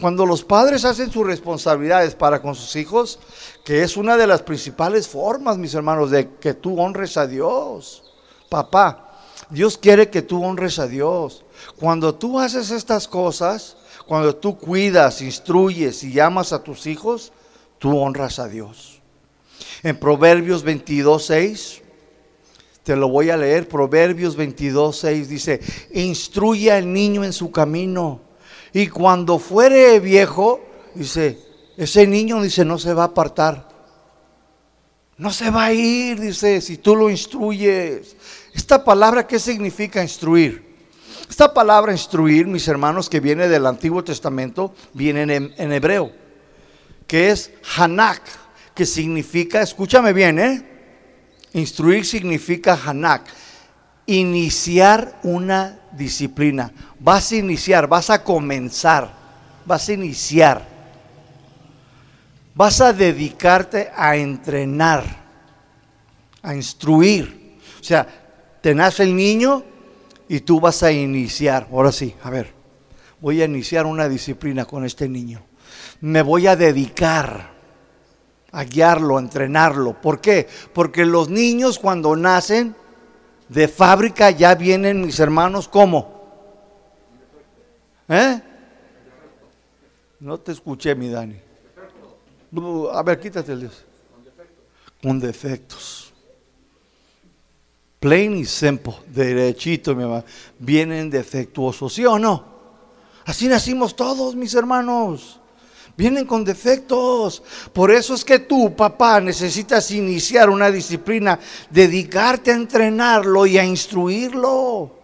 Cuando los padres hacen sus responsabilidades para con sus hijos, que es una de las principales formas, mis hermanos, de que tú honres a Dios. Papá, Dios quiere que tú honres a Dios. Cuando tú haces estas cosas, cuando tú cuidas, instruyes y amas a tus hijos, tú honras a Dios. En Proverbios 22, 6, te lo voy a leer, Proverbios 22, 6 dice, instruye al niño en su camino y cuando fuere viejo, dice, ese niño dice, no se va a apartar. No se va a ir, dice, si tú lo instruyes. Esta palabra, ¿qué significa instruir? Esta palabra instruir, mis hermanos, que viene del Antiguo Testamento, viene en, hebreo, que es Hanak que significa, escúchame bien, ¿eh? Instruir significa hanak, iniciar una disciplina. Vas a iniciar, vas a comenzar, vas a iniciar. Vas a dedicarte a entrenar, a instruir. O sea, te nace el niño y tú vas a iniciar. Ahora sí, a ver, voy a iniciar una disciplina con este niño. Me voy a dedicar a guiarlo, a entrenarlo. ¿Por qué? Porque los niños cuando nacen de fábrica ya vienen mis hermanos como. ¿Eh? No te escuché, mi Dani. A ver, quítate el Con defectos. Plain y simple, derechito, mi mamá. Vienen defectuosos, ¿sí o no? Así nacimos todos, mis hermanos vienen con defectos. Por eso es que tú, papá, necesitas iniciar una disciplina, dedicarte a entrenarlo y a instruirlo.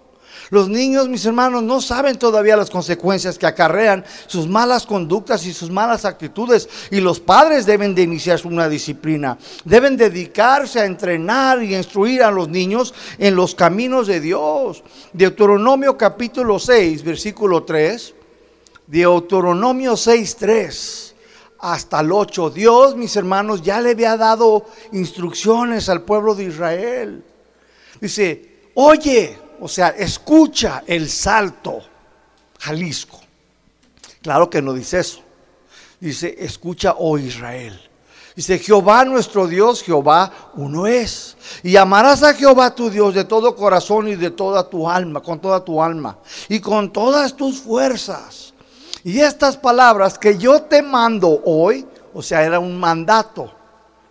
Los niños, mis hermanos, no saben todavía las consecuencias que acarrean sus malas conductas y sus malas actitudes. Y los padres deben de iniciar una disciplina. Deben dedicarse a entrenar y instruir a los niños en los caminos de Dios. Deuteronomio capítulo 6, versículo 3. Deuteronomio 6.3 hasta el 8. Dios, mis hermanos, ya le había dado instrucciones al pueblo de Israel. Dice, oye, o sea, escucha el salto, Jalisco. Claro que no dice eso. Dice, escucha, oh Israel. Dice, Jehová nuestro Dios, Jehová uno es. Y amarás a Jehová tu Dios de todo corazón y de toda tu alma, con toda tu alma y con todas tus fuerzas. Y estas palabras que yo te mando hoy, o sea, era un mandato,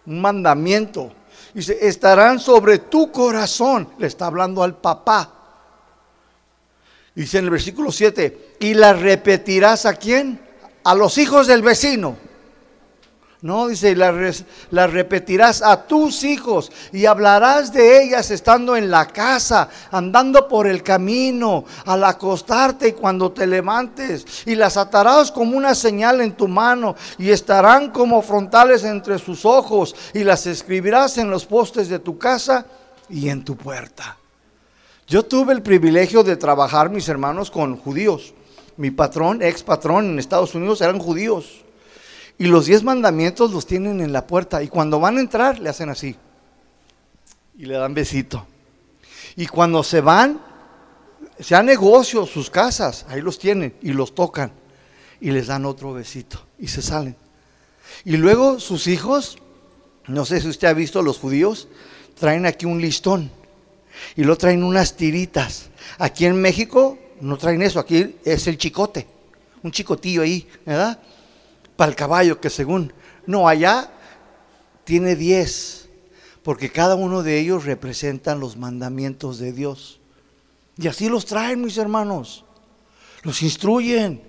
un mandamiento. Dice, estarán sobre tu corazón. Le está hablando al papá. Dice en el versículo 7, y las repetirás a quién? A los hijos del vecino. No, dice, las, repetirás a tus hijos y hablarás de ellas estando en la casa, andando por el camino, al acostarte y cuando te levantes. Y las atarás como una señal en tu mano y estarán como frontales entre sus ojos y las escribirás en los postes de tu casa y en tu puerta. Yo tuve el privilegio de trabajar, mis hermanos, con judíos. Mi patrón, ex patrón en Estados Unidos eran judíos. Y los diez mandamientos los tienen en la puerta. Y cuando van a entrar, le hacen así. Y le dan besito. Y cuando se van, sean negocios, sus casas, ahí los tienen y los tocan. Y les dan otro besito. Y se salen. Y luego sus hijos, no sé si usted ha visto los judíos, traen aquí un listón. Y lo traen unas tiritas. Aquí en México no traen eso, aquí es el chicote. Un chicotillo ahí, ¿verdad? Para el caballo, que según, no, allá tiene diez, porque cada uno de ellos representan los mandamientos de Dios. Y así los traen, mis hermanos. Los instruyen,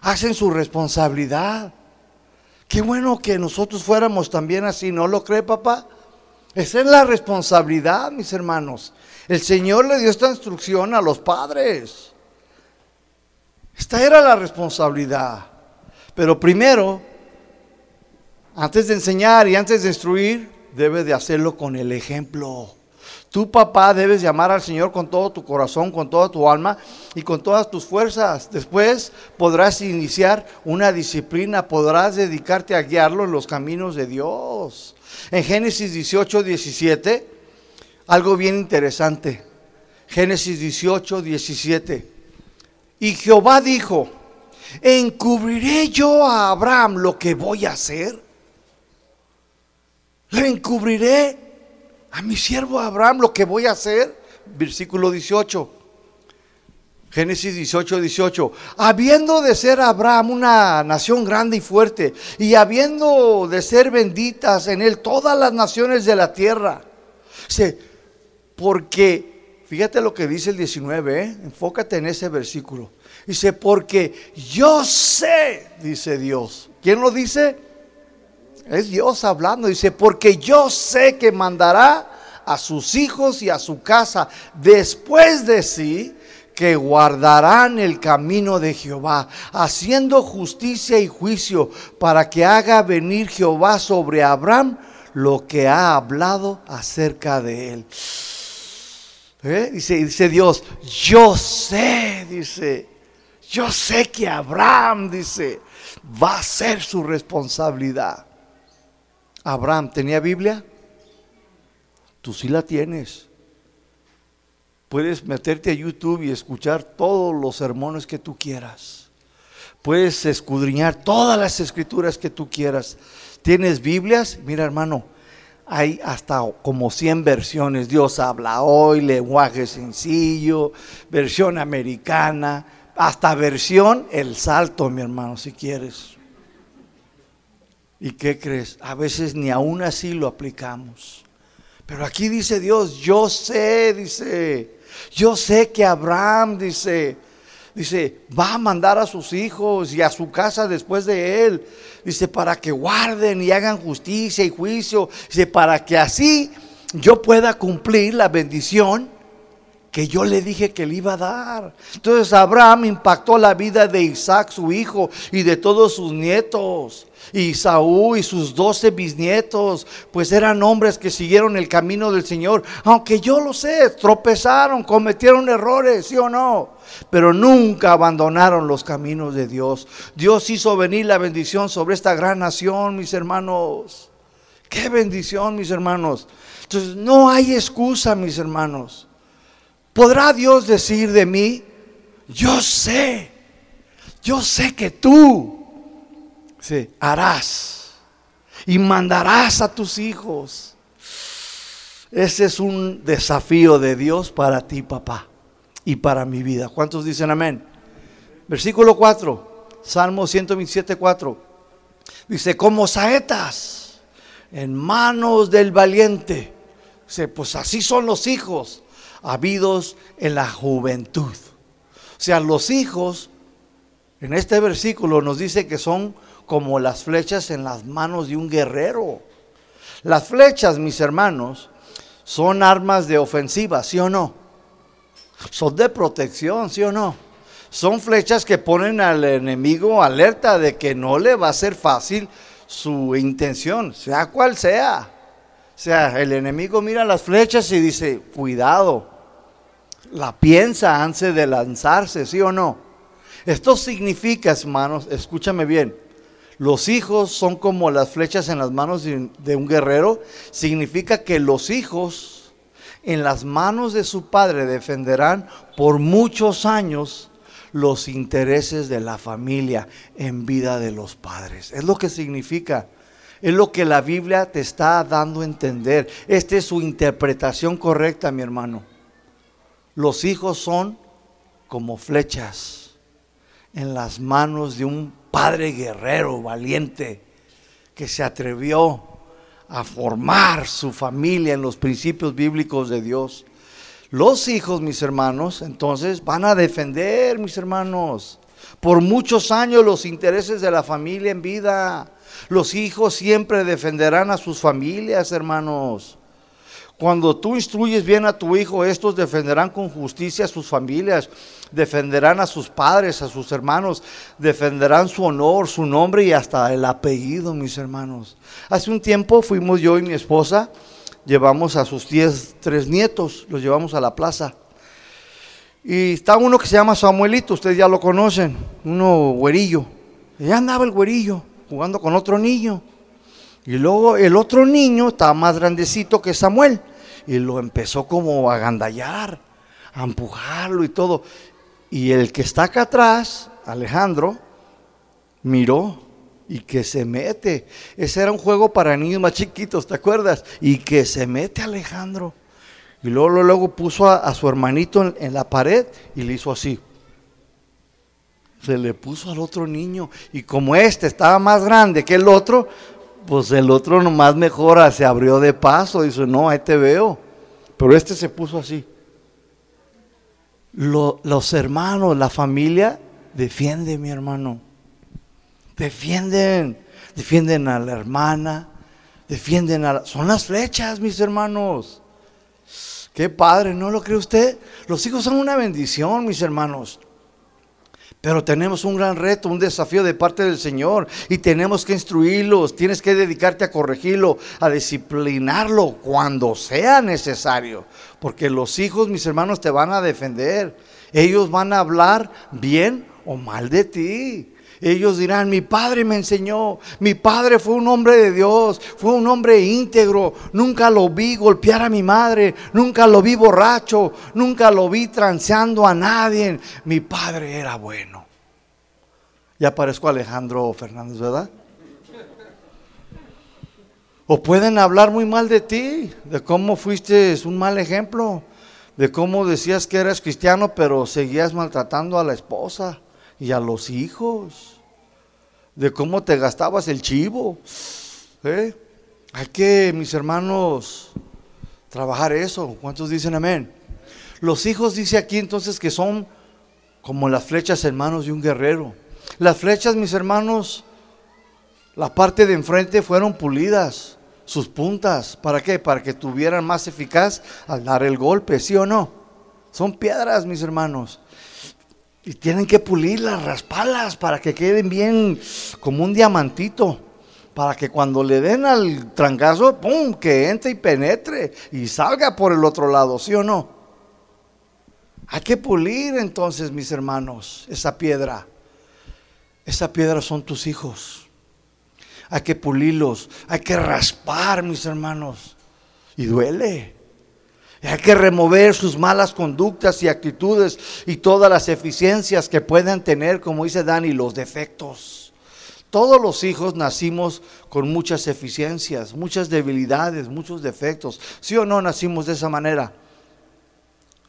hacen su responsabilidad. Qué bueno que nosotros fuéramos también así, ¿no lo cree papá? Esa es la responsabilidad, mis hermanos. El Señor le dio esta instrucción a los padres. Esta era la responsabilidad. Pero primero, antes de enseñar y antes de instruir, debes de hacerlo con el ejemplo. Tu papá debes llamar al Señor con todo tu corazón, con toda tu alma y con todas tus fuerzas. Después podrás iniciar una disciplina, podrás dedicarte a guiarlo en los caminos de Dios. En Génesis 18, 17, algo bien interesante. Génesis 18, 17. Y Jehová dijo, ¿encubriré yo a Abraham lo que voy a hacer? ¿Le encubriré a mi siervo Abraham lo que voy a hacer? Versículo 18. Génesis 18, 18. Habiendo de ser Abraham una nación grande y fuerte, y habiendo de ser benditas en él todas las naciones de la tierra. porque, fíjate lo que dice el 19, ¿eh? enfócate en ese versículo. Dice, porque yo sé, dice Dios. ¿Quién lo dice? Es Dios hablando. Dice, porque yo sé que mandará a sus hijos y a su casa después de sí que guardarán el camino de Jehová, haciendo justicia y juicio, para que haga venir Jehová sobre Abraham lo que ha hablado acerca de él. ¿Eh? Dice, dice Dios, yo sé, dice, yo sé que Abraham, dice, va a ser su responsabilidad. Abraham, ¿tenía Biblia? Tú sí la tienes. Puedes meterte a YouTube y escuchar todos los sermones que tú quieras. Puedes escudriñar todas las escrituras que tú quieras. ¿Tienes Biblias? Mira hermano, hay hasta como 100 versiones. Dios habla hoy, lenguaje sencillo, versión americana hasta versión el salto, mi hermano, si quieres. ¿Y qué crees? A veces ni aún así lo aplicamos. Pero aquí dice Dios, yo sé, dice, yo sé que Abraham, dice, dice, va a mandar a sus hijos y a su casa después de él, dice, para que guarden y hagan justicia y juicio, dice, para que así yo pueda cumplir la bendición que yo le dije que le iba a dar. Entonces Abraham impactó la vida de Isaac, su hijo, y de todos sus nietos. Y Saúl y sus doce bisnietos, pues eran hombres que siguieron el camino del Señor. Aunque yo lo sé, tropezaron, cometieron errores, sí o no. Pero nunca abandonaron los caminos de Dios. Dios hizo venir la bendición sobre esta gran nación, mis hermanos. Qué bendición, mis hermanos. Entonces, no hay excusa, mis hermanos. ¿Podrá Dios decir de mí, yo sé, yo sé que tú harás y mandarás a tus hijos? Ese es un desafío de Dios para ti, papá, y para mi vida. ¿Cuántos dicen amén? Versículo 4, Salmo 127, 4. Dice, como saetas en manos del valiente. Dice, pues así son los hijos habidos en la juventud. O sea, los hijos, en este versículo nos dice que son como las flechas en las manos de un guerrero. Las flechas, mis hermanos, son armas de ofensiva, ¿sí o no? Son de protección, ¿sí o no? Son flechas que ponen al enemigo alerta de que no le va a ser fácil su intención, sea cual sea. Sea, el enemigo mira las flechas y dice, cuidado, la piensa antes de lanzarse, ¿sí o no? Esto significa, hermanos, escúchame bien, los hijos son como las flechas en las manos de un guerrero, significa que los hijos en las manos de su padre defenderán por muchos años los intereses de la familia en vida de los padres. Es lo que significa. Es lo que la Biblia te está dando a entender. Esta es su interpretación correcta, mi hermano. Los hijos son como flechas en las manos de un padre guerrero, valiente, que se atrevió a formar su familia en los principios bíblicos de Dios. Los hijos, mis hermanos, entonces van a defender, mis hermanos, por muchos años los intereses de la familia en vida. Los hijos siempre defenderán a sus familias, hermanos. Cuando tú instruyes bien a tu hijo, estos defenderán con justicia a sus familias, defenderán a sus padres, a sus hermanos, defenderán su honor, su nombre y hasta el apellido, mis hermanos. Hace un tiempo fuimos yo y mi esposa, llevamos a sus diez, tres nietos, los llevamos a la plaza. Y está uno que se llama Samuelito, ustedes ya lo conocen, uno güerillo. Y andaba el güerillo jugando con otro niño. Y luego el otro niño estaba más grandecito que Samuel. Y lo empezó como a gandallar, a empujarlo y todo. Y el que está acá atrás, Alejandro, miró y que se mete. Ese era un juego para niños más chiquitos, ¿te acuerdas? Y que se mete Alejandro. Y luego, luego puso a, su hermanito en, en, la pared y le hizo así. Se le puso al otro niño. Y como este estaba más grande que el otro, pues el otro nomás mejora, se abrió de paso, dice, no, ahí te veo. Pero este se puso así. los hermanos, la familia, defiende mi hermano. Defienden, defienden a la hermana, defienden a la... Son las flechas, mis hermanos. Qué padre, ¿no lo cree usted? Los hijos son una bendición, mis hermanos. Pero tenemos un gran reto, un desafío de parte del Señor y tenemos que instruirlos, tienes que dedicarte a corregirlo, a disciplinarlo cuando sea necesario, porque los hijos, mis hermanos, te van a defender. Ellos van a hablar bien o mal de ti. Ellos dirán, mi padre me enseñó, mi padre fue un hombre de Dios, fue un hombre íntegro, nunca lo vi golpear a mi madre, nunca lo vi borracho, nunca lo vi transeando a nadie, mi padre era bueno. Ya parezco Alejandro Fernández, ¿verdad? O pueden hablar muy mal de ti, de cómo fuiste un mal ejemplo, de cómo decías que eras cristiano, pero seguías maltratando a la esposa y a los hijos, de cómo te gastabas el chivo. ¿eh? Hay que, mis hermanos, trabajar eso. ¿Cuántos dicen amén? Los hijos dice aquí entonces que son como las flechas en manos de un guerrero. Las flechas, mis hermanos, la parte de enfrente fueron pulidas, sus puntas. ¿Para qué? Para que tuvieran más eficaz al dar el golpe, ¿sí o no? Son piedras, mis hermanos. Y tienen que pulirlas, rasparlas para que queden bien como un diamantito. Para que cuando le den al trancazo, ¡pum! que entre y penetre y salga por el otro lado, ¿sí o no? Hay que pulir entonces, mis hermanos, esa piedra. Esa piedra son tus hijos. Hay que pulirlos, hay que raspar, mis hermanos. Y duele. Hay que remover sus malas conductas y actitudes y todas las eficiencias que puedan tener, como dice Dani, los defectos. Todos los hijos nacimos con muchas eficiencias, muchas debilidades, muchos defectos. ¿Sí o no nacimos de esa manera?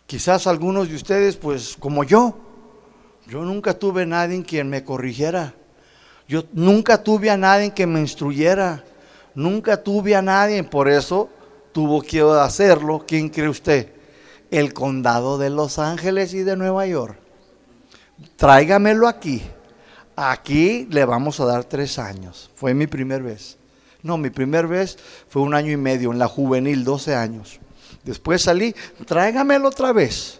Quizás algunos de ustedes, pues como yo, yo nunca tuve a nadie quien me corrigiera. Yo nunca tuve a nadie que me instruyera. Nunca tuve a nadie, por eso tuvo que hacerlo, ¿quién cree usted? El condado de Los Ángeles y de Nueva York. Tráigamelo aquí. Aquí le vamos a dar tres años. Fue mi primer vez. No, mi primer vez fue un año y medio en la juvenil, 12 años. Después salí, tráigamelo otra vez.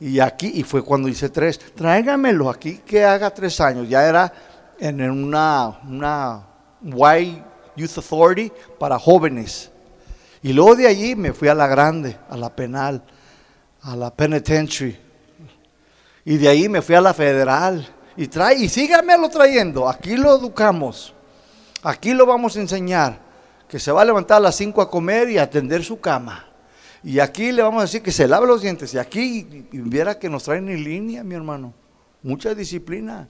Y aquí, y fue cuando hice tres, tráigamelo aquí que haga tres años. Ya era en una, una White Youth Authority para jóvenes. Y luego de allí me fui a la grande, a la penal, a la penitentiary. Y de ahí me fui a la federal. Y trae, y sígamelo trayendo. Aquí lo educamos. Aquí lo vamos a enseñar, que se va a levantar a las 5 a comer y a atender su cama. Y aquí le vamos a decir que se lave los dientes. Y aquí viera que nos traen en línea, mi hermano. Mucha disciplina.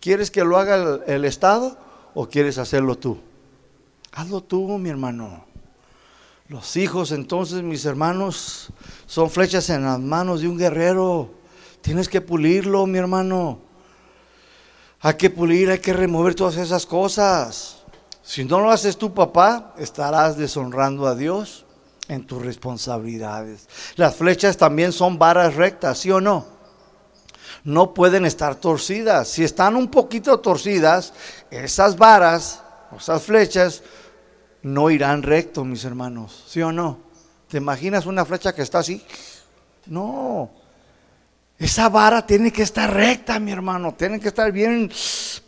¿Quieres que lo haga el Estado o quieres hacerlo tú? Hazlo tú, mi hermano. Los hijos, entonces, mis hermanos, son flechas en las manos de un guerrero. Tienes que pulirlo, mi hermano. Hay que pulir, hay que remover todas esas cosas. Si no lo haces tu papá, estarás deshonrando a Dios en tus responsabilidades. Las flechas también son varas rectas, ¿sí o no? No pueden estar torcidas. Si están un poquito torcidas, esas varas, esas flechas, no irán recto, mis hermanos, ¿sí o no? ¿Te imaginas una flecha que está así? No. Esa vara tiene que estar recta, mi hermano, tiene que estar bien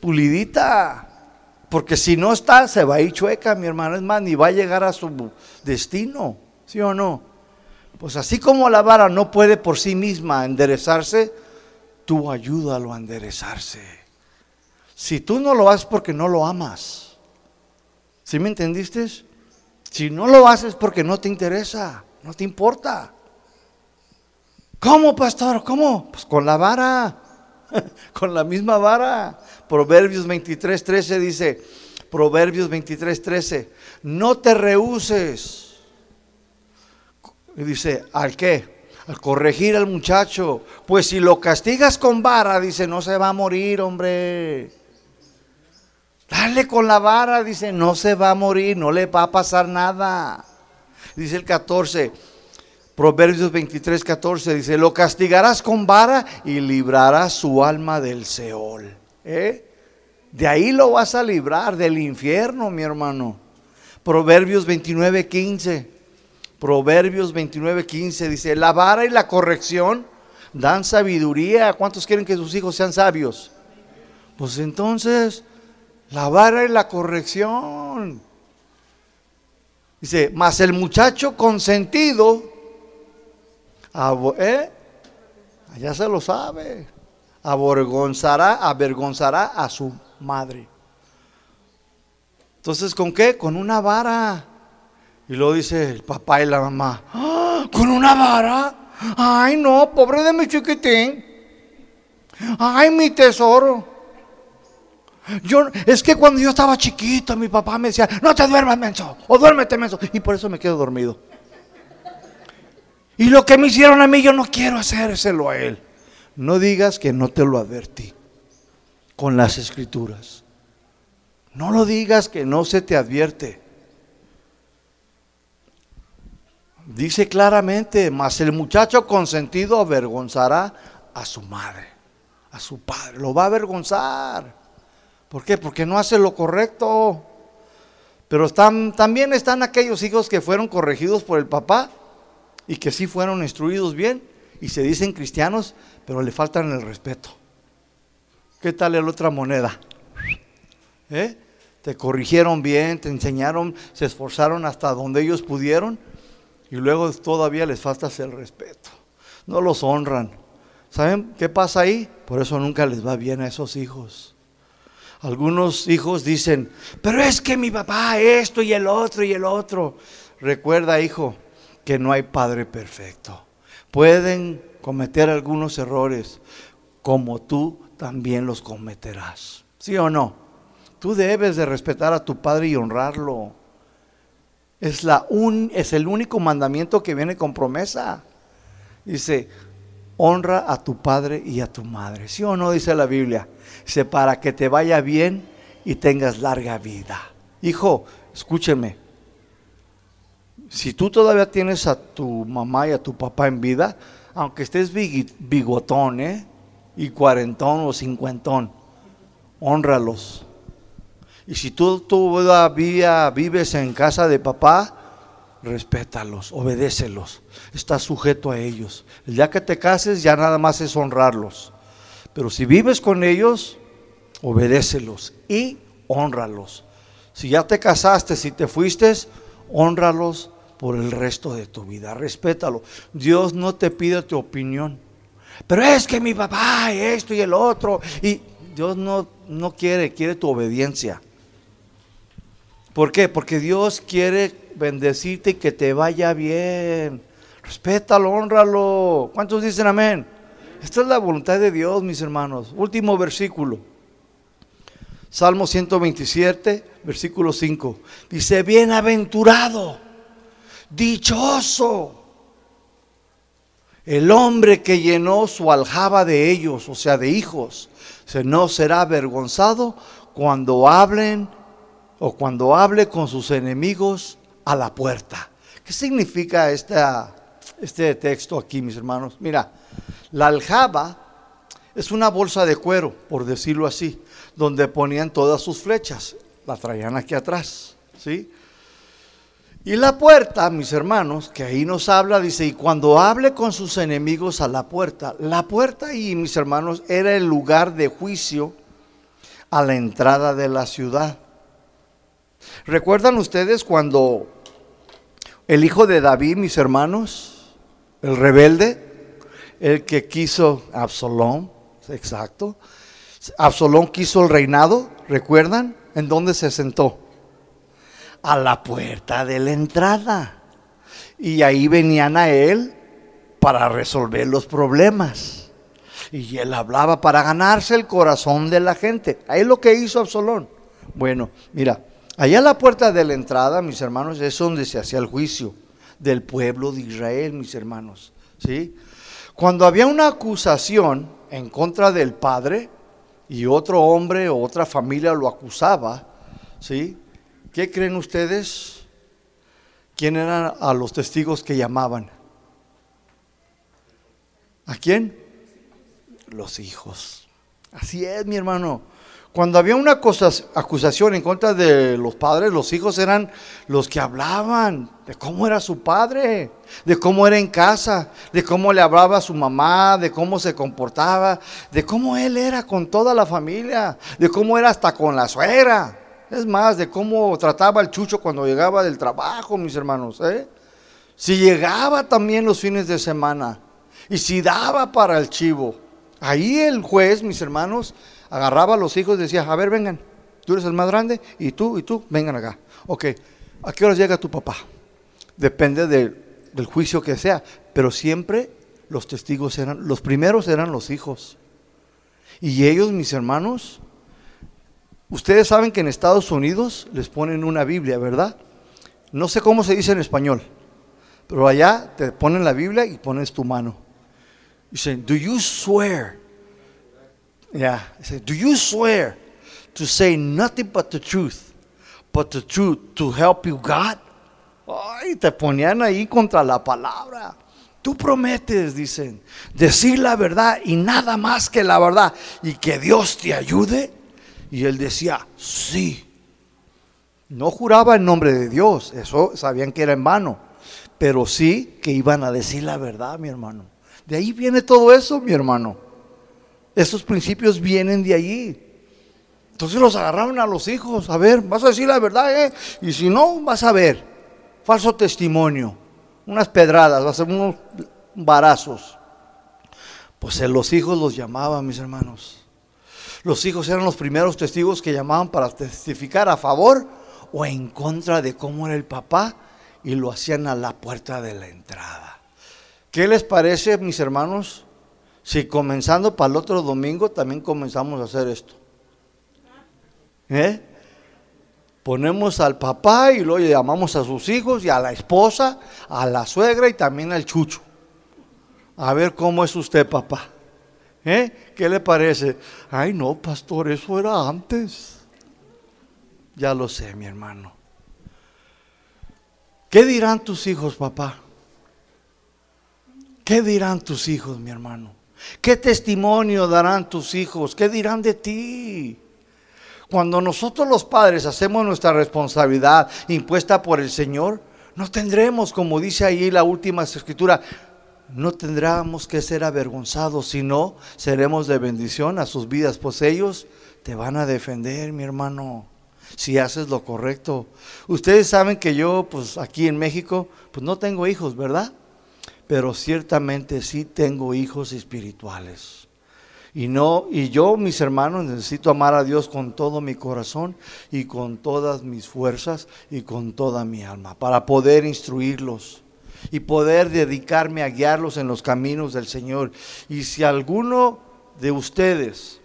pulidita. Porque si no está, se va a ir chueca, mi hermano. Es más, ni va a llegar a su destino. ¿Sí o no? Pues así como la vara no puede por sí misma enderezarse, tú ayúdalo a enderezarse. Si tú no lo haces porque no lo amas, ¿sí me entendiste? Si no lo haces porque no te interesa, no te importa. ¿Cómo, pastor? ¿Cómo? Pues con la vara, <laughs> con la misma vara. Proverbios 23, 13 dice, Proverbios 23, 13, no te rehuses y dice, ¿al qué? Al corregir al muchacho. Pues si lo castigas con vara, dice, no se va a morir, hombre. Dale con la vara, dice, no se va a morir, no le va a pasar nada. Dice el 14, Proverbios 23, 14, dice, lo castigarás con vara y librarás su alma del Seol. ¿Eh? De ahí lo vas a librar, del infierno, mi hermano. Proverbios 29, 15. Proverbios 29, 15 dice, la vara y la corrección dan sabiduría. ¿Cuántos quieren que sus hijos sean sabios? Pues entonces, la vara y la corrección. Dice, mas el muchacho consentido, ¿eh? allá se lo sabe, avergonzará, avergonzará a su madre. Entonces, ¿con qué? Con una vara. Y luego dice el papá y la mamá, ¡Ah! ¿con una vara? Ay, no, pobre de mi chiquitín. Ay, mi tesoro. Yo, es que cuando yo estaba chiquito, mi papá me decía, no te duermas, menso, o duérmete, menso. Y por eso me quedo dormido. Y lo que me hicieron a mí, yo no quiero hacérselo a él. No digas que no te lo advertí con las escrituras. No lo digas que no se te advierte. Dice claramente, mas el muchacho consentido avergonzará a su madre, a su padre, lo va a avergonzar. ¿Por qué? Porque no hace lo correcto. Pero también están aquellos hijos que fueron corregidos por el papá y que sí fueron instruidos bien y se dicen cristianos, pero le faltan el respeto. ¿Qué tal la otra moneda? ¿Eh? Te corrigieron bien, te enseñaron, se esforzaron hasta donde ellos pudieron y luego todavía les falta el respeto. No los honran. ¿Saben qué pasa ahí? Por eso nunca les va bien a esos hijos. Algunos hijos dicen, pero es que mi papá esto y el otro y el otro. Recuerda, hijo, que no hay padre perfecto. Pueden cometer algunos errores, como tú también los cometerás. ¿Sí o no? Tú debes de respetar a tu padre y honrarlo. Es, la un, es el único mandamiento que viene con promesa. Dice, honra a tu padre y a tu madre. ¿Sí o no dice la Biblia? Dice, para que te vaya bien y tengas larga vida. Hijo, escúcheme. Si tú todavía tienes a tu mamá y a tu papá en vida, aunque estés bigotón, ¿eh? y cuarentón o cincuentón, honralos. Y si tú todavía vives en casa de papá, respétalos, obedécelos, estás sujeto a ellos. El día que te cases ya nada más es honrarlos. Pero si vives con ellos, obedécelos y honralos. Si ya te casaste, si te fuiste, honralos por el resto de tu vida. Respétalo. Dios no te pide tu opinión. Pero es que mi papá, esto y el otro. Y Dios no, no quiere, quiere tu obediencia. ¿Por qué? Porque Dios quiere bendecirte y que te vaya bien. Respétalo, honralo. ¿Cuántos dicen amén? Esta es la voluntad de Dios, mis hermanos. Último versículo. Salmo 127, versículo 5. Dice, bienaventurado, dichoso, el hombre que llenó su aljaba de ellos, o sea, de hijos, no será avergonzado cuando hablen o cuando hable con sus enemigos a la puerta. ¿Qué significa este texto aquí, mis hermanos? Mira, la aljaba es una bolsa de cuero, por decirlo así, donde ponían todas sus flechas. La traían aquí atrás, ¿sí? Y la puerta, mis hermanos, que ahí nos habla, dice, y cuando hable con sus enemigos a la puerta, la puerta ahí, mis hermanos, era el lugar de juicio a la entrada de la ciudad. ¿Recuerdan ustedes cuando el hijo de David, mis hermanos, el rebelde, el que quiso Absalón, exacto, Absalón quiso el reinado, ¿recuerdan? ¿En dónde se sentó? A la puerta de la entrada. Y ahí venían a él para resolver los problemas. Y él hablaba para ganarse el corazón de la gente. Ahí es lo que hizo Absalón. Bueno, mira, Allá a la puerta de la entrada, mis hermanos, es donde se hacía el juicio del pueblo de Israel, mis hermanos. ¿sí? Cuando había una acusación en contra del padre y otro hombre o otra familia lo acusaba, ¿sí? ¿qué creen ustedes? ¿Quién eran a los testigos que llamaban? ¿A quién? Los hijos. Así es, mi hermano. Cuando había una acusación en contra de los padres, los hijos eran los que hablaban de cómo era su padre, de cómo era en casa, de cómo le hablaba a su mamá, de cómo se comportaba, de cómo él era con toda la familia, de cómo era hasta con la suegra. Es más, de cómo trataba el chucho cuando llegaba del trabajo, mis hermanos. ¿eh? Si llegaba también los fines de semana y si daba para el chivo. Ahí el juez, mis hermanos, agarraba a los hijos y decía, a ver, vengan, tú eres el más grande y tú y tú, vengan acá. Ok, ¿a qué hora llega tu papá? Depende del juicio que sea, pero siempre los testigos eran, los primeros eran los hijos. Y ellos, mis hermanos, ustedes saben que en Estados Unidos les ponen una Biblia, ¿verdad? No sé cómo se dice en español, pero allá te ponen la Biblia y pones tu mano. Dicen, do you swear Yeah. Do you swear to say nothing but the truth, but the truth to help you God? Ay, te ponían ahí contra la palabra. Tú prometes, dicen, decir la verdad y nada más que la verdad y que Dios te ayude. Y él decía, sí. No juraba en nombre de Dios, eso sabían que era en vano, pero sí que iban a decir la verdad, mi hermano. De ahí viene todo eso, mi hermano. Esos principios vienen de allí. Entonces los agarraron a los hijos. A ver, vas a decir la verdad, ¿eh? Y si no, vas a ver. Falso testimonio. Unas pedradas, vas a ser unos barazos. Pues los hijos los llamaban, mis hermanos. Los hijos eran los primeros testigos que llamaban para testificar a favor o en contra de cómo era el papá y lo hacían a la puerta de la entrada. ¿Qué les parece, mis hermanos? Si comenzando para el otro domingo también comenzamos a hacer esto. ¿Eh? Ponemos al papá y luego llamamos a sus hijos y a la esposa, a la suegra y también al chucho. A ver cómo es usted, papá. ¿Eh? ¿Qué le parece? Ay, no, pastor, eso era antes. Ya lo sé, mi hermano. ¿Qué dirán tus hijos, papá? ¿Qué dirán tus hijos, mi hermano? ¿Qué testimonio darán tus hijos? ¿Qué dirán de ti? Cuando nosotros los padres hacemos nuestra responsabilidad impuesta por el Señor, no tendremos, como dice ahí la última escritura, no tendremos que ser avergonzados, sino seremos de bendición a sus vidas, pues ellos te van a defender, mi hermano, si haces lo correcto. Ustedes saben que yo, pues aquí en México, pues no tengo hijos, ¿verdad? Pero ciertamente sí tengo hijos espirituales. Y no, y yo, mis hermanos, necesito amar a Dios con todo mi corazón y con todas mis fuerzas y con toda mi alma para poder instruirlos y poder dedicarme a guiarlos en los caminos del Señor. Y si alguno de ustedes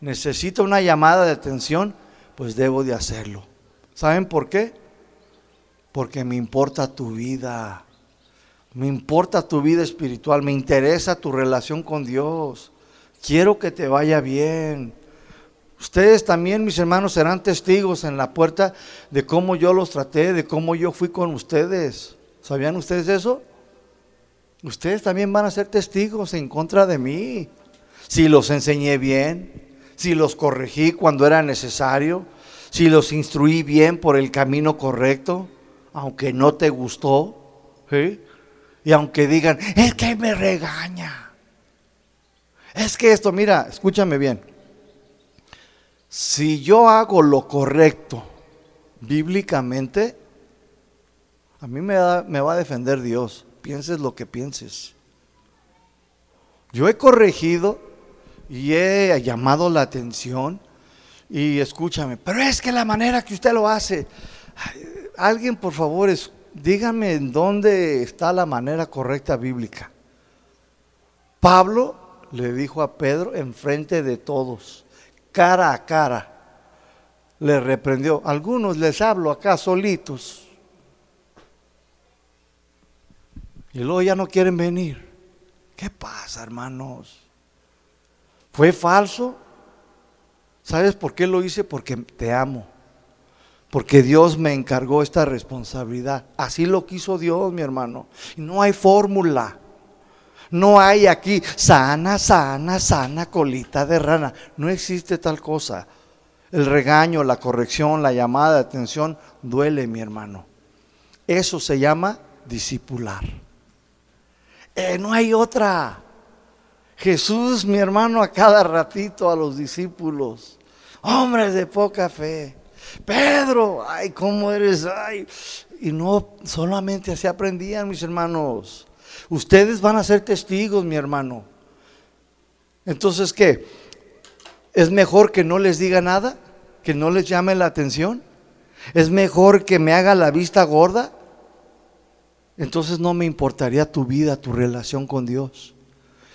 necesita una llamada de atención, pues debo de hacerlo. ¿Saben por qué? Porque me importa tu vida. Me importa tu vida espiritual, me interesa tu relación con Dios. Quiero que te vaya bien. Ustedes también, mis hermanos, serán testigos en la puerta de cómo yo los traté, de cómo yo fui con ustedes. ¿Sabían ustedes eso? Ustedes también van a ser testigos en contra de mí. Si los enseñé bien, si los corregí cuando era necesario, si los instruí bien por el camino correcto, aunque no te gustó, y aunque digan, es que me regaña, es que esto, mira, escúchame bien, si yo hago lo correcto bíblicamente, a mí me, va a defender Dios, pienses lo que pienses. Yo he corregido y he llamado la atención y escúchame, pero es que la manera que usted lo hace, alguien por favor, es, dígame en dónde está la manera correcta bíblica. Pablo le dijo a Pedro enfrente de todos, cara a cara, le reprendió. Algunos les hablo acá solitos. Y luego ya no quieren venir. ¿Qué pasa, hermanos? ¿Fue falso? ¿Sabes por qué lo hice? Porque te amo. Porque Dios me encargó esta responsabilidad. Así lo quiso Dios, mi hermano. No hay fórmula. No hay aquí sana, sana, sana colita de rana. No existe tal cosa. El regaño, la corrección, la llamada de atención duele, mi hermano. Eso se llama discipular. Eh, no hay otra. Jesús, mi hermano, a cada ratito a los discípulos, hombres de poca fe. Pedro, ay, ¿cómo eres? Ay. Y no solamente así aprendían, mis hermanos. Ustedes van a ser testigos, mi hermano. Entonces, ¿qué? ¿Es mejor que no les diga nada? ¿Que no les llame la atención? ¿Es mejor que me haga la vista gorda? Entonces no me importaría tu vida, tu relación con Dios.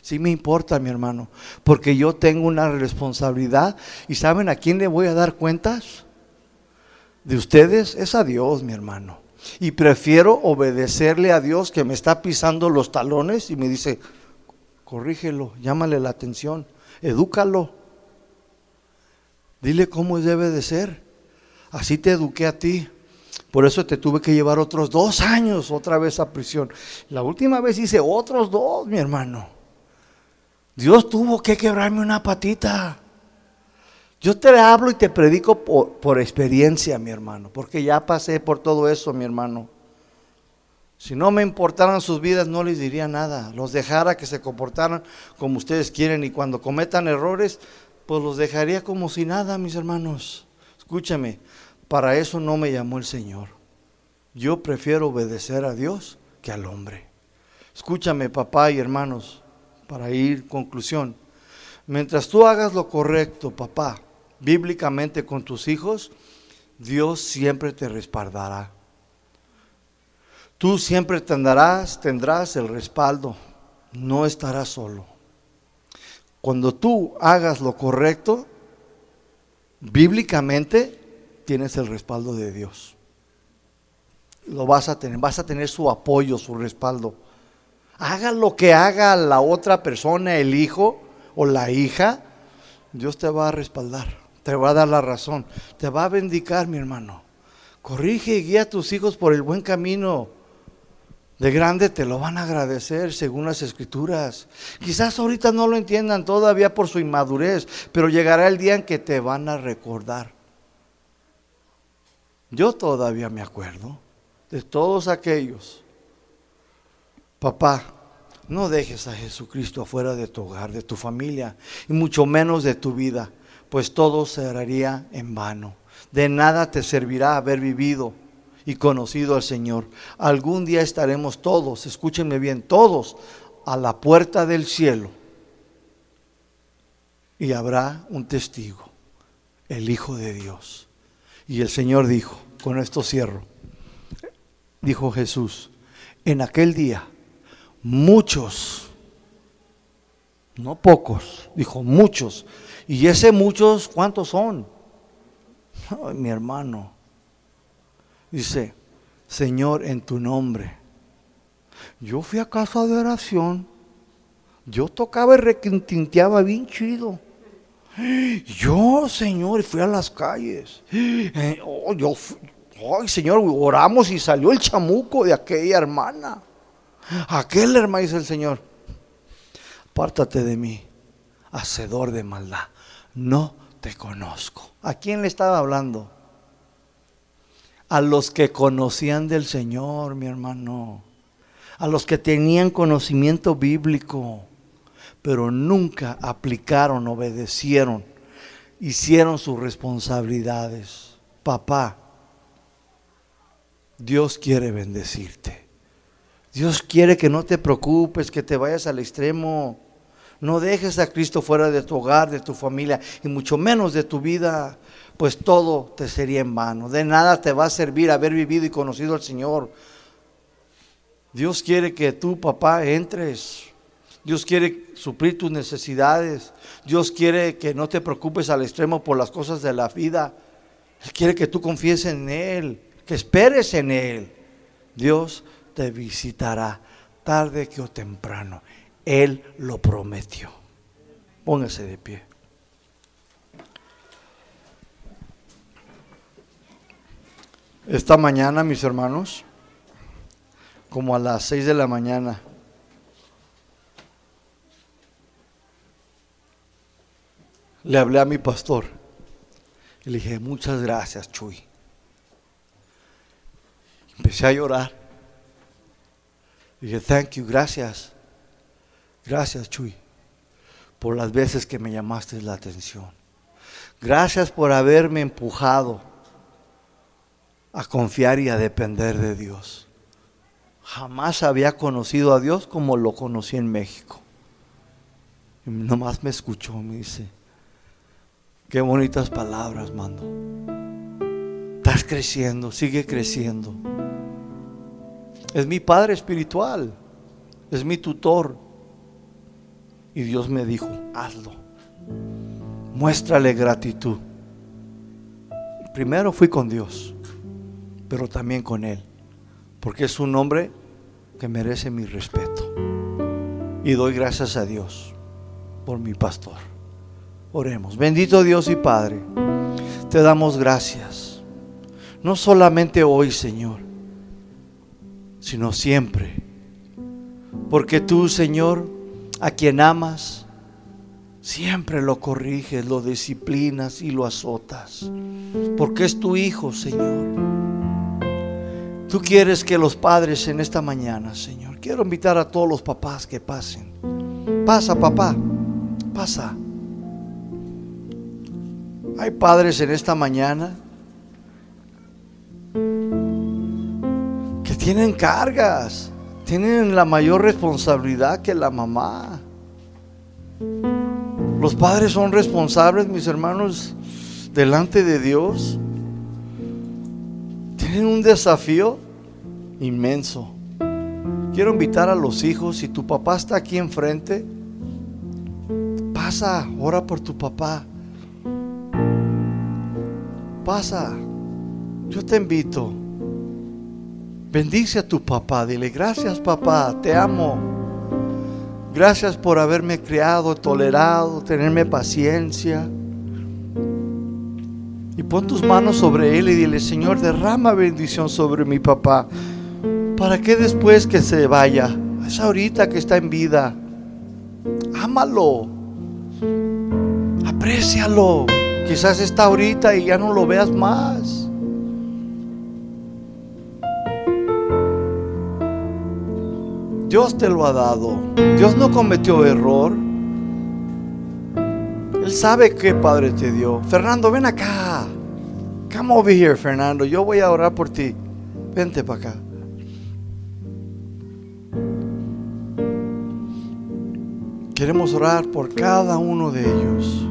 Sí me importa, mi hermano, porque yo tengo una responsabilidad y ¿saben a quién le voy a dar cuentas? De ustedes es a Dios, mi hermano. Y prefiero obedecerle a Dios que me está pisando los talones y me dice, corrígelo, llámale la atención, edúcalo. Dile cómo debe de ser. Así te eduqué a ti. Por eso te tuve que llevar otros dos años otra vez a prisión. La última vez hice otros dos, mi hermano. Dios tuvo que quebrarme una patita. Yo te hablo y te predico por, experiencia, mi hermano, porque ya pasé por todo eso, mi hermano. Si no me importaran sus vidas, no les diría nada. Los dejara que se comportaran como ustedes quieren y cuando cometan errores, pues los dejaría como si nada, mis hermanos. Escúchame, para eso no me llamó el Señor. Yo prefiero obedecer a Dios que al hombre. Escúchame, papá y hermanos para ir conclusión. Mientras tú hagas lo correcto, papá, bíblicamente con tus hijos, Dios siempre te respaldará. Tú siempre tendrás, tendrás el respaldo, no estarás solo. Cuando tú hagas lo correcto, bíblicamente tienes el respaldo de Dios. Lo vas a tener, vas a tener su apoyo, su respaldo haga lo que haga la otra persona, el hijo o la hija, Dios te va a respaldar, te va a dar la razón, te va a bendicar, mi hermano. Corrige y guía a tus hijos por el buen camino. De grande te lo van a agradecer según las escrituras. Quizás ahorita no lo entiendan todavía por su inmadurez, pero llegará el día en que te van a recordar. Yo todavía me acuerdo de todos aquellos Papá, no dejes a Jesucristo afuera de tu hogar, de tu familia, y mucho menos de tu vida, pues todo se haría en vano. De nada te servirá haber vivido y conocido al Señor. Algún día estaremos todos, escúchenme bien, todos a la puerta del cielo. y habrá un testigo, el Hijo de Dios. Y el Señor dijo, con esto cierro, dijo Jesús, en aquel día muchos, no pocos, dijo muchos, y ese muchos, ¿cuántos son? mi hermano, dice, Señor, en tu nombre. Yo fui a casa de oración, yo tocaba y requintinteaba bien chido. Yo, Señor, fui a las calles. Eh, oh, yo, ay, Señor, oramos y salió el chamuco de aquella hermana. Aquel hermano, dice el Señor, apártate de mí, hacedor de maldad. No te conozco. ¿A quién le estaba hablando? A los que conocían del Señor, mi hermano. A los que tenían conocimiento bíblico pero nunca aplicaron, obedecieron, hicieron sus responsabilidades. Papá, Dios quiere bendecirte. Dios quiere que no te preocupes, que te vayas al extremo. No dejes a Cristo fuera de tu hogar, de tu familia y mucho menos de tu vida, pues todo te sería en vano. De nada te va a servir haber vivido y conocido al Señor. Dios quiere que tú, papá, entres Dios quiere suplir tus necesidades. Dios quiere que no te preocupes al extremo por las cosas de la vida. Él quiere que tú confíes en Él, que esperes en Él. Dios te visitará tarde que o temprano. Él lo prometió. Póngase de pie. Esta mañana, mis hermanos, como a las seis de la mañana, le hablé a mi pastor y le dije, muchas gracias, Chuy. Empecé a llorar. dije, thank you, gracias. Gracias, Chuy, por las veces que me llamaste la atención. Gracias por haberme empujado a confiar y a depender de Dios. Jamás había conocido a Dios como lo conocí en México. Y nomás me escuchó, me dice, Qué bonitas palabras, mando. Estás creciendo, sigue creciendo. Es mi padre espiritual, es mi tutor. Y Dios me dijo, hazlo. Muéstrale gratitud. Primero fui con Dios, pero también con Él, porque es un hombre que merece mi respeto. Y doy gracias a Dios por mi pastor. Oremos. Bendito Dios y Padre, te damos gracias. No solamente hoy, Señor, sino siempre. Porque tú, Señor, a quien amas, siempre lo corriges, lo disciplinas y lo azotas. Porque es tu Hijo, Señor. Tú quieres que los padres en esta mañana, Señor, quiero invitar a todos los papás que pasen. Pasa, papá, pasa. Hay padres en esta mañana que tienen cargas, tienen la mayor responsabilidad que la mamá. Los padres son responsables, mis hermanos, delante de Dios. Tienen un desafío inmenso. Quiero invitar a los hijos, si tu papá está aquí enfrente, pasa, ora por tu papá. Pasa, yo te invito. Bendice a tu papá, dile gracias papá, te amo. Gracias por haberme criado, tolerado, tenerme paciencia. Y pon tus manos sobre él y dile, Señor, derrama bendición sobre mi papá. Para que después que se vaya, es ahorita que está en vida, ámalo, aprécialo. Quizás está ahorita y ya no lo veas más. Dios te lo ha dado. Dios no cometió error. Él sabe qué padre te dio. Fernando, ven acá. Come over here, Fernando. Yo voy a orar por ti. Vente para acá. Queremos orar por cada uno de ellos.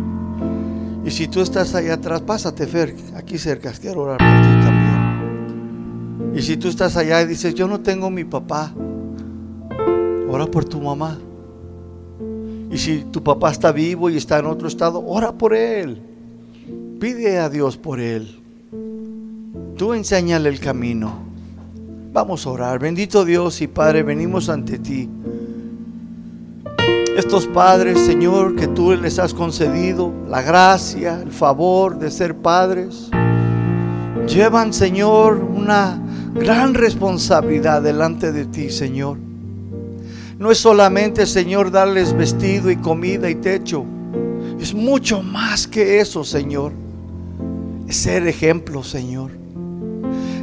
Y si tú estás allá atrás, pásate, Fer, aquí cerca, quiero orar por ti también. Y si tú estás allá y dices, yo no tengo mi papá, ora por tu mamá. Y si tu papá está vivo y está en otro estado, ora por él. Pide a Dios por él. Tú enséñale el camino. Vamos a orar. Bendito Dios y Padre, venimos ante ti. Estos padres, Señor, que tú les has concedido la gracia, el favor de ser padres, llevan, Señor, una gran responsabilidad delante de ti, Señor. No es solamente, Señor, darles vestido y comida y techo. Es mucho más que eso, Señor. Es ser ejemplo, Señor.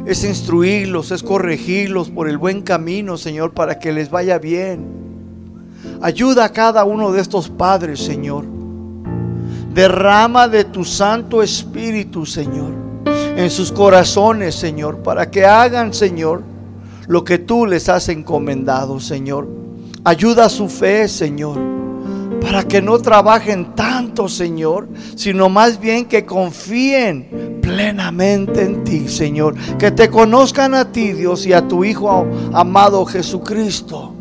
Es instruirlos, es corregirlos por el buen camino, Señor, para que les vaya bien. Ayuda a cada uno de estos padres, Señor. Derrama de tu Santo Espíritu, Señor, en sus corazones, Señor, para que hagan, Señor, lo que tú les has encomendado, Señor. Ayuda su fe, Señor, para que no trabajen tanto, Señor, sino más bien que confíen plenamente en ti, Señor. Que te conozcan a ti, Dios, y a tu Hijo amado Jesucristo.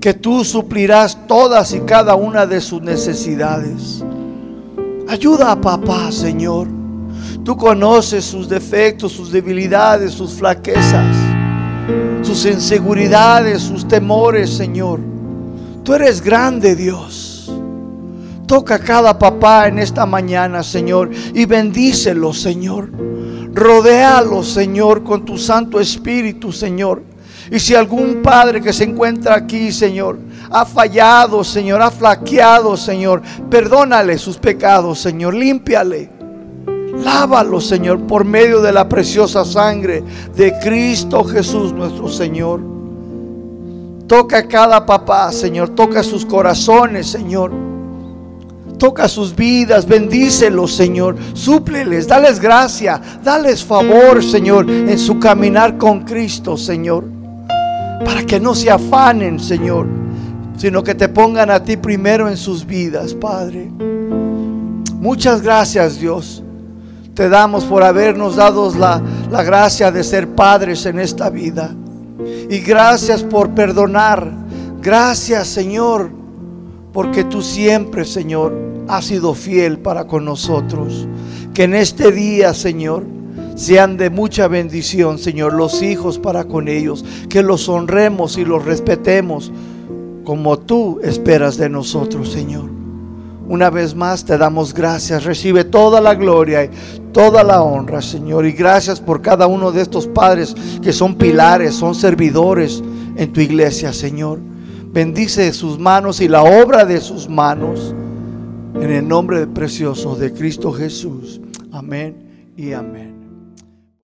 Que tú suplirás todas y cada una de sus necesidades. Ayuda a papá, Señor. Tú conoces sus defectos, sus debilidades, sus flaquezas sus inseguridades, sus temores, Señor. Tú eres grande, Dios. Toca a cada papá en esta mañana, Señor, y bendícelo, Señor. Rodéalo, Señor, con tu Santo Espíritu, Señor. Y si algún padre que se encuentra aquí, Señor, ha fallado, Señor, ha flaqueado, Señor, perdónale sus pecados, Señor, límpiale. Lávalo, Señor, por medio de la preciosa sangre de Cristo Jesús nuestro Señor. Toca a cada papá, Señor. Toca sus corazones, Señor. Toca sus vidas, bendícelos, Señor. Súpleles, dales gracia, dales favor, Señor, en su caminar con Cristo, Señor. Para que no se afanen, Señor, sino que te pongan a ti primero en sus vidas, Padre. Muchas gracias, Dios te damos por habernos dado la, la gracia de ser padres en esta vida. Y gracias por perdonar. Gracias, Señor, porque tú siempre, Señor, has sido fiel para con nosotros. Que en este día, Señor, sean de mucha bendición, Señor, los hijos para con ellos. Que los honremos y los respetemos como tú esperas de nosotros, Señor. Una vez más te damos gracias. Recibe toda la gloria y toda la honra, Señor. Y gracias por cada uno de estos padres que son pilares, son servidores en tu iglesia, Señor. Bendice sus manos y la obra de sus manos. En el nombre precioso de Cristo Jesús. Amén y amén.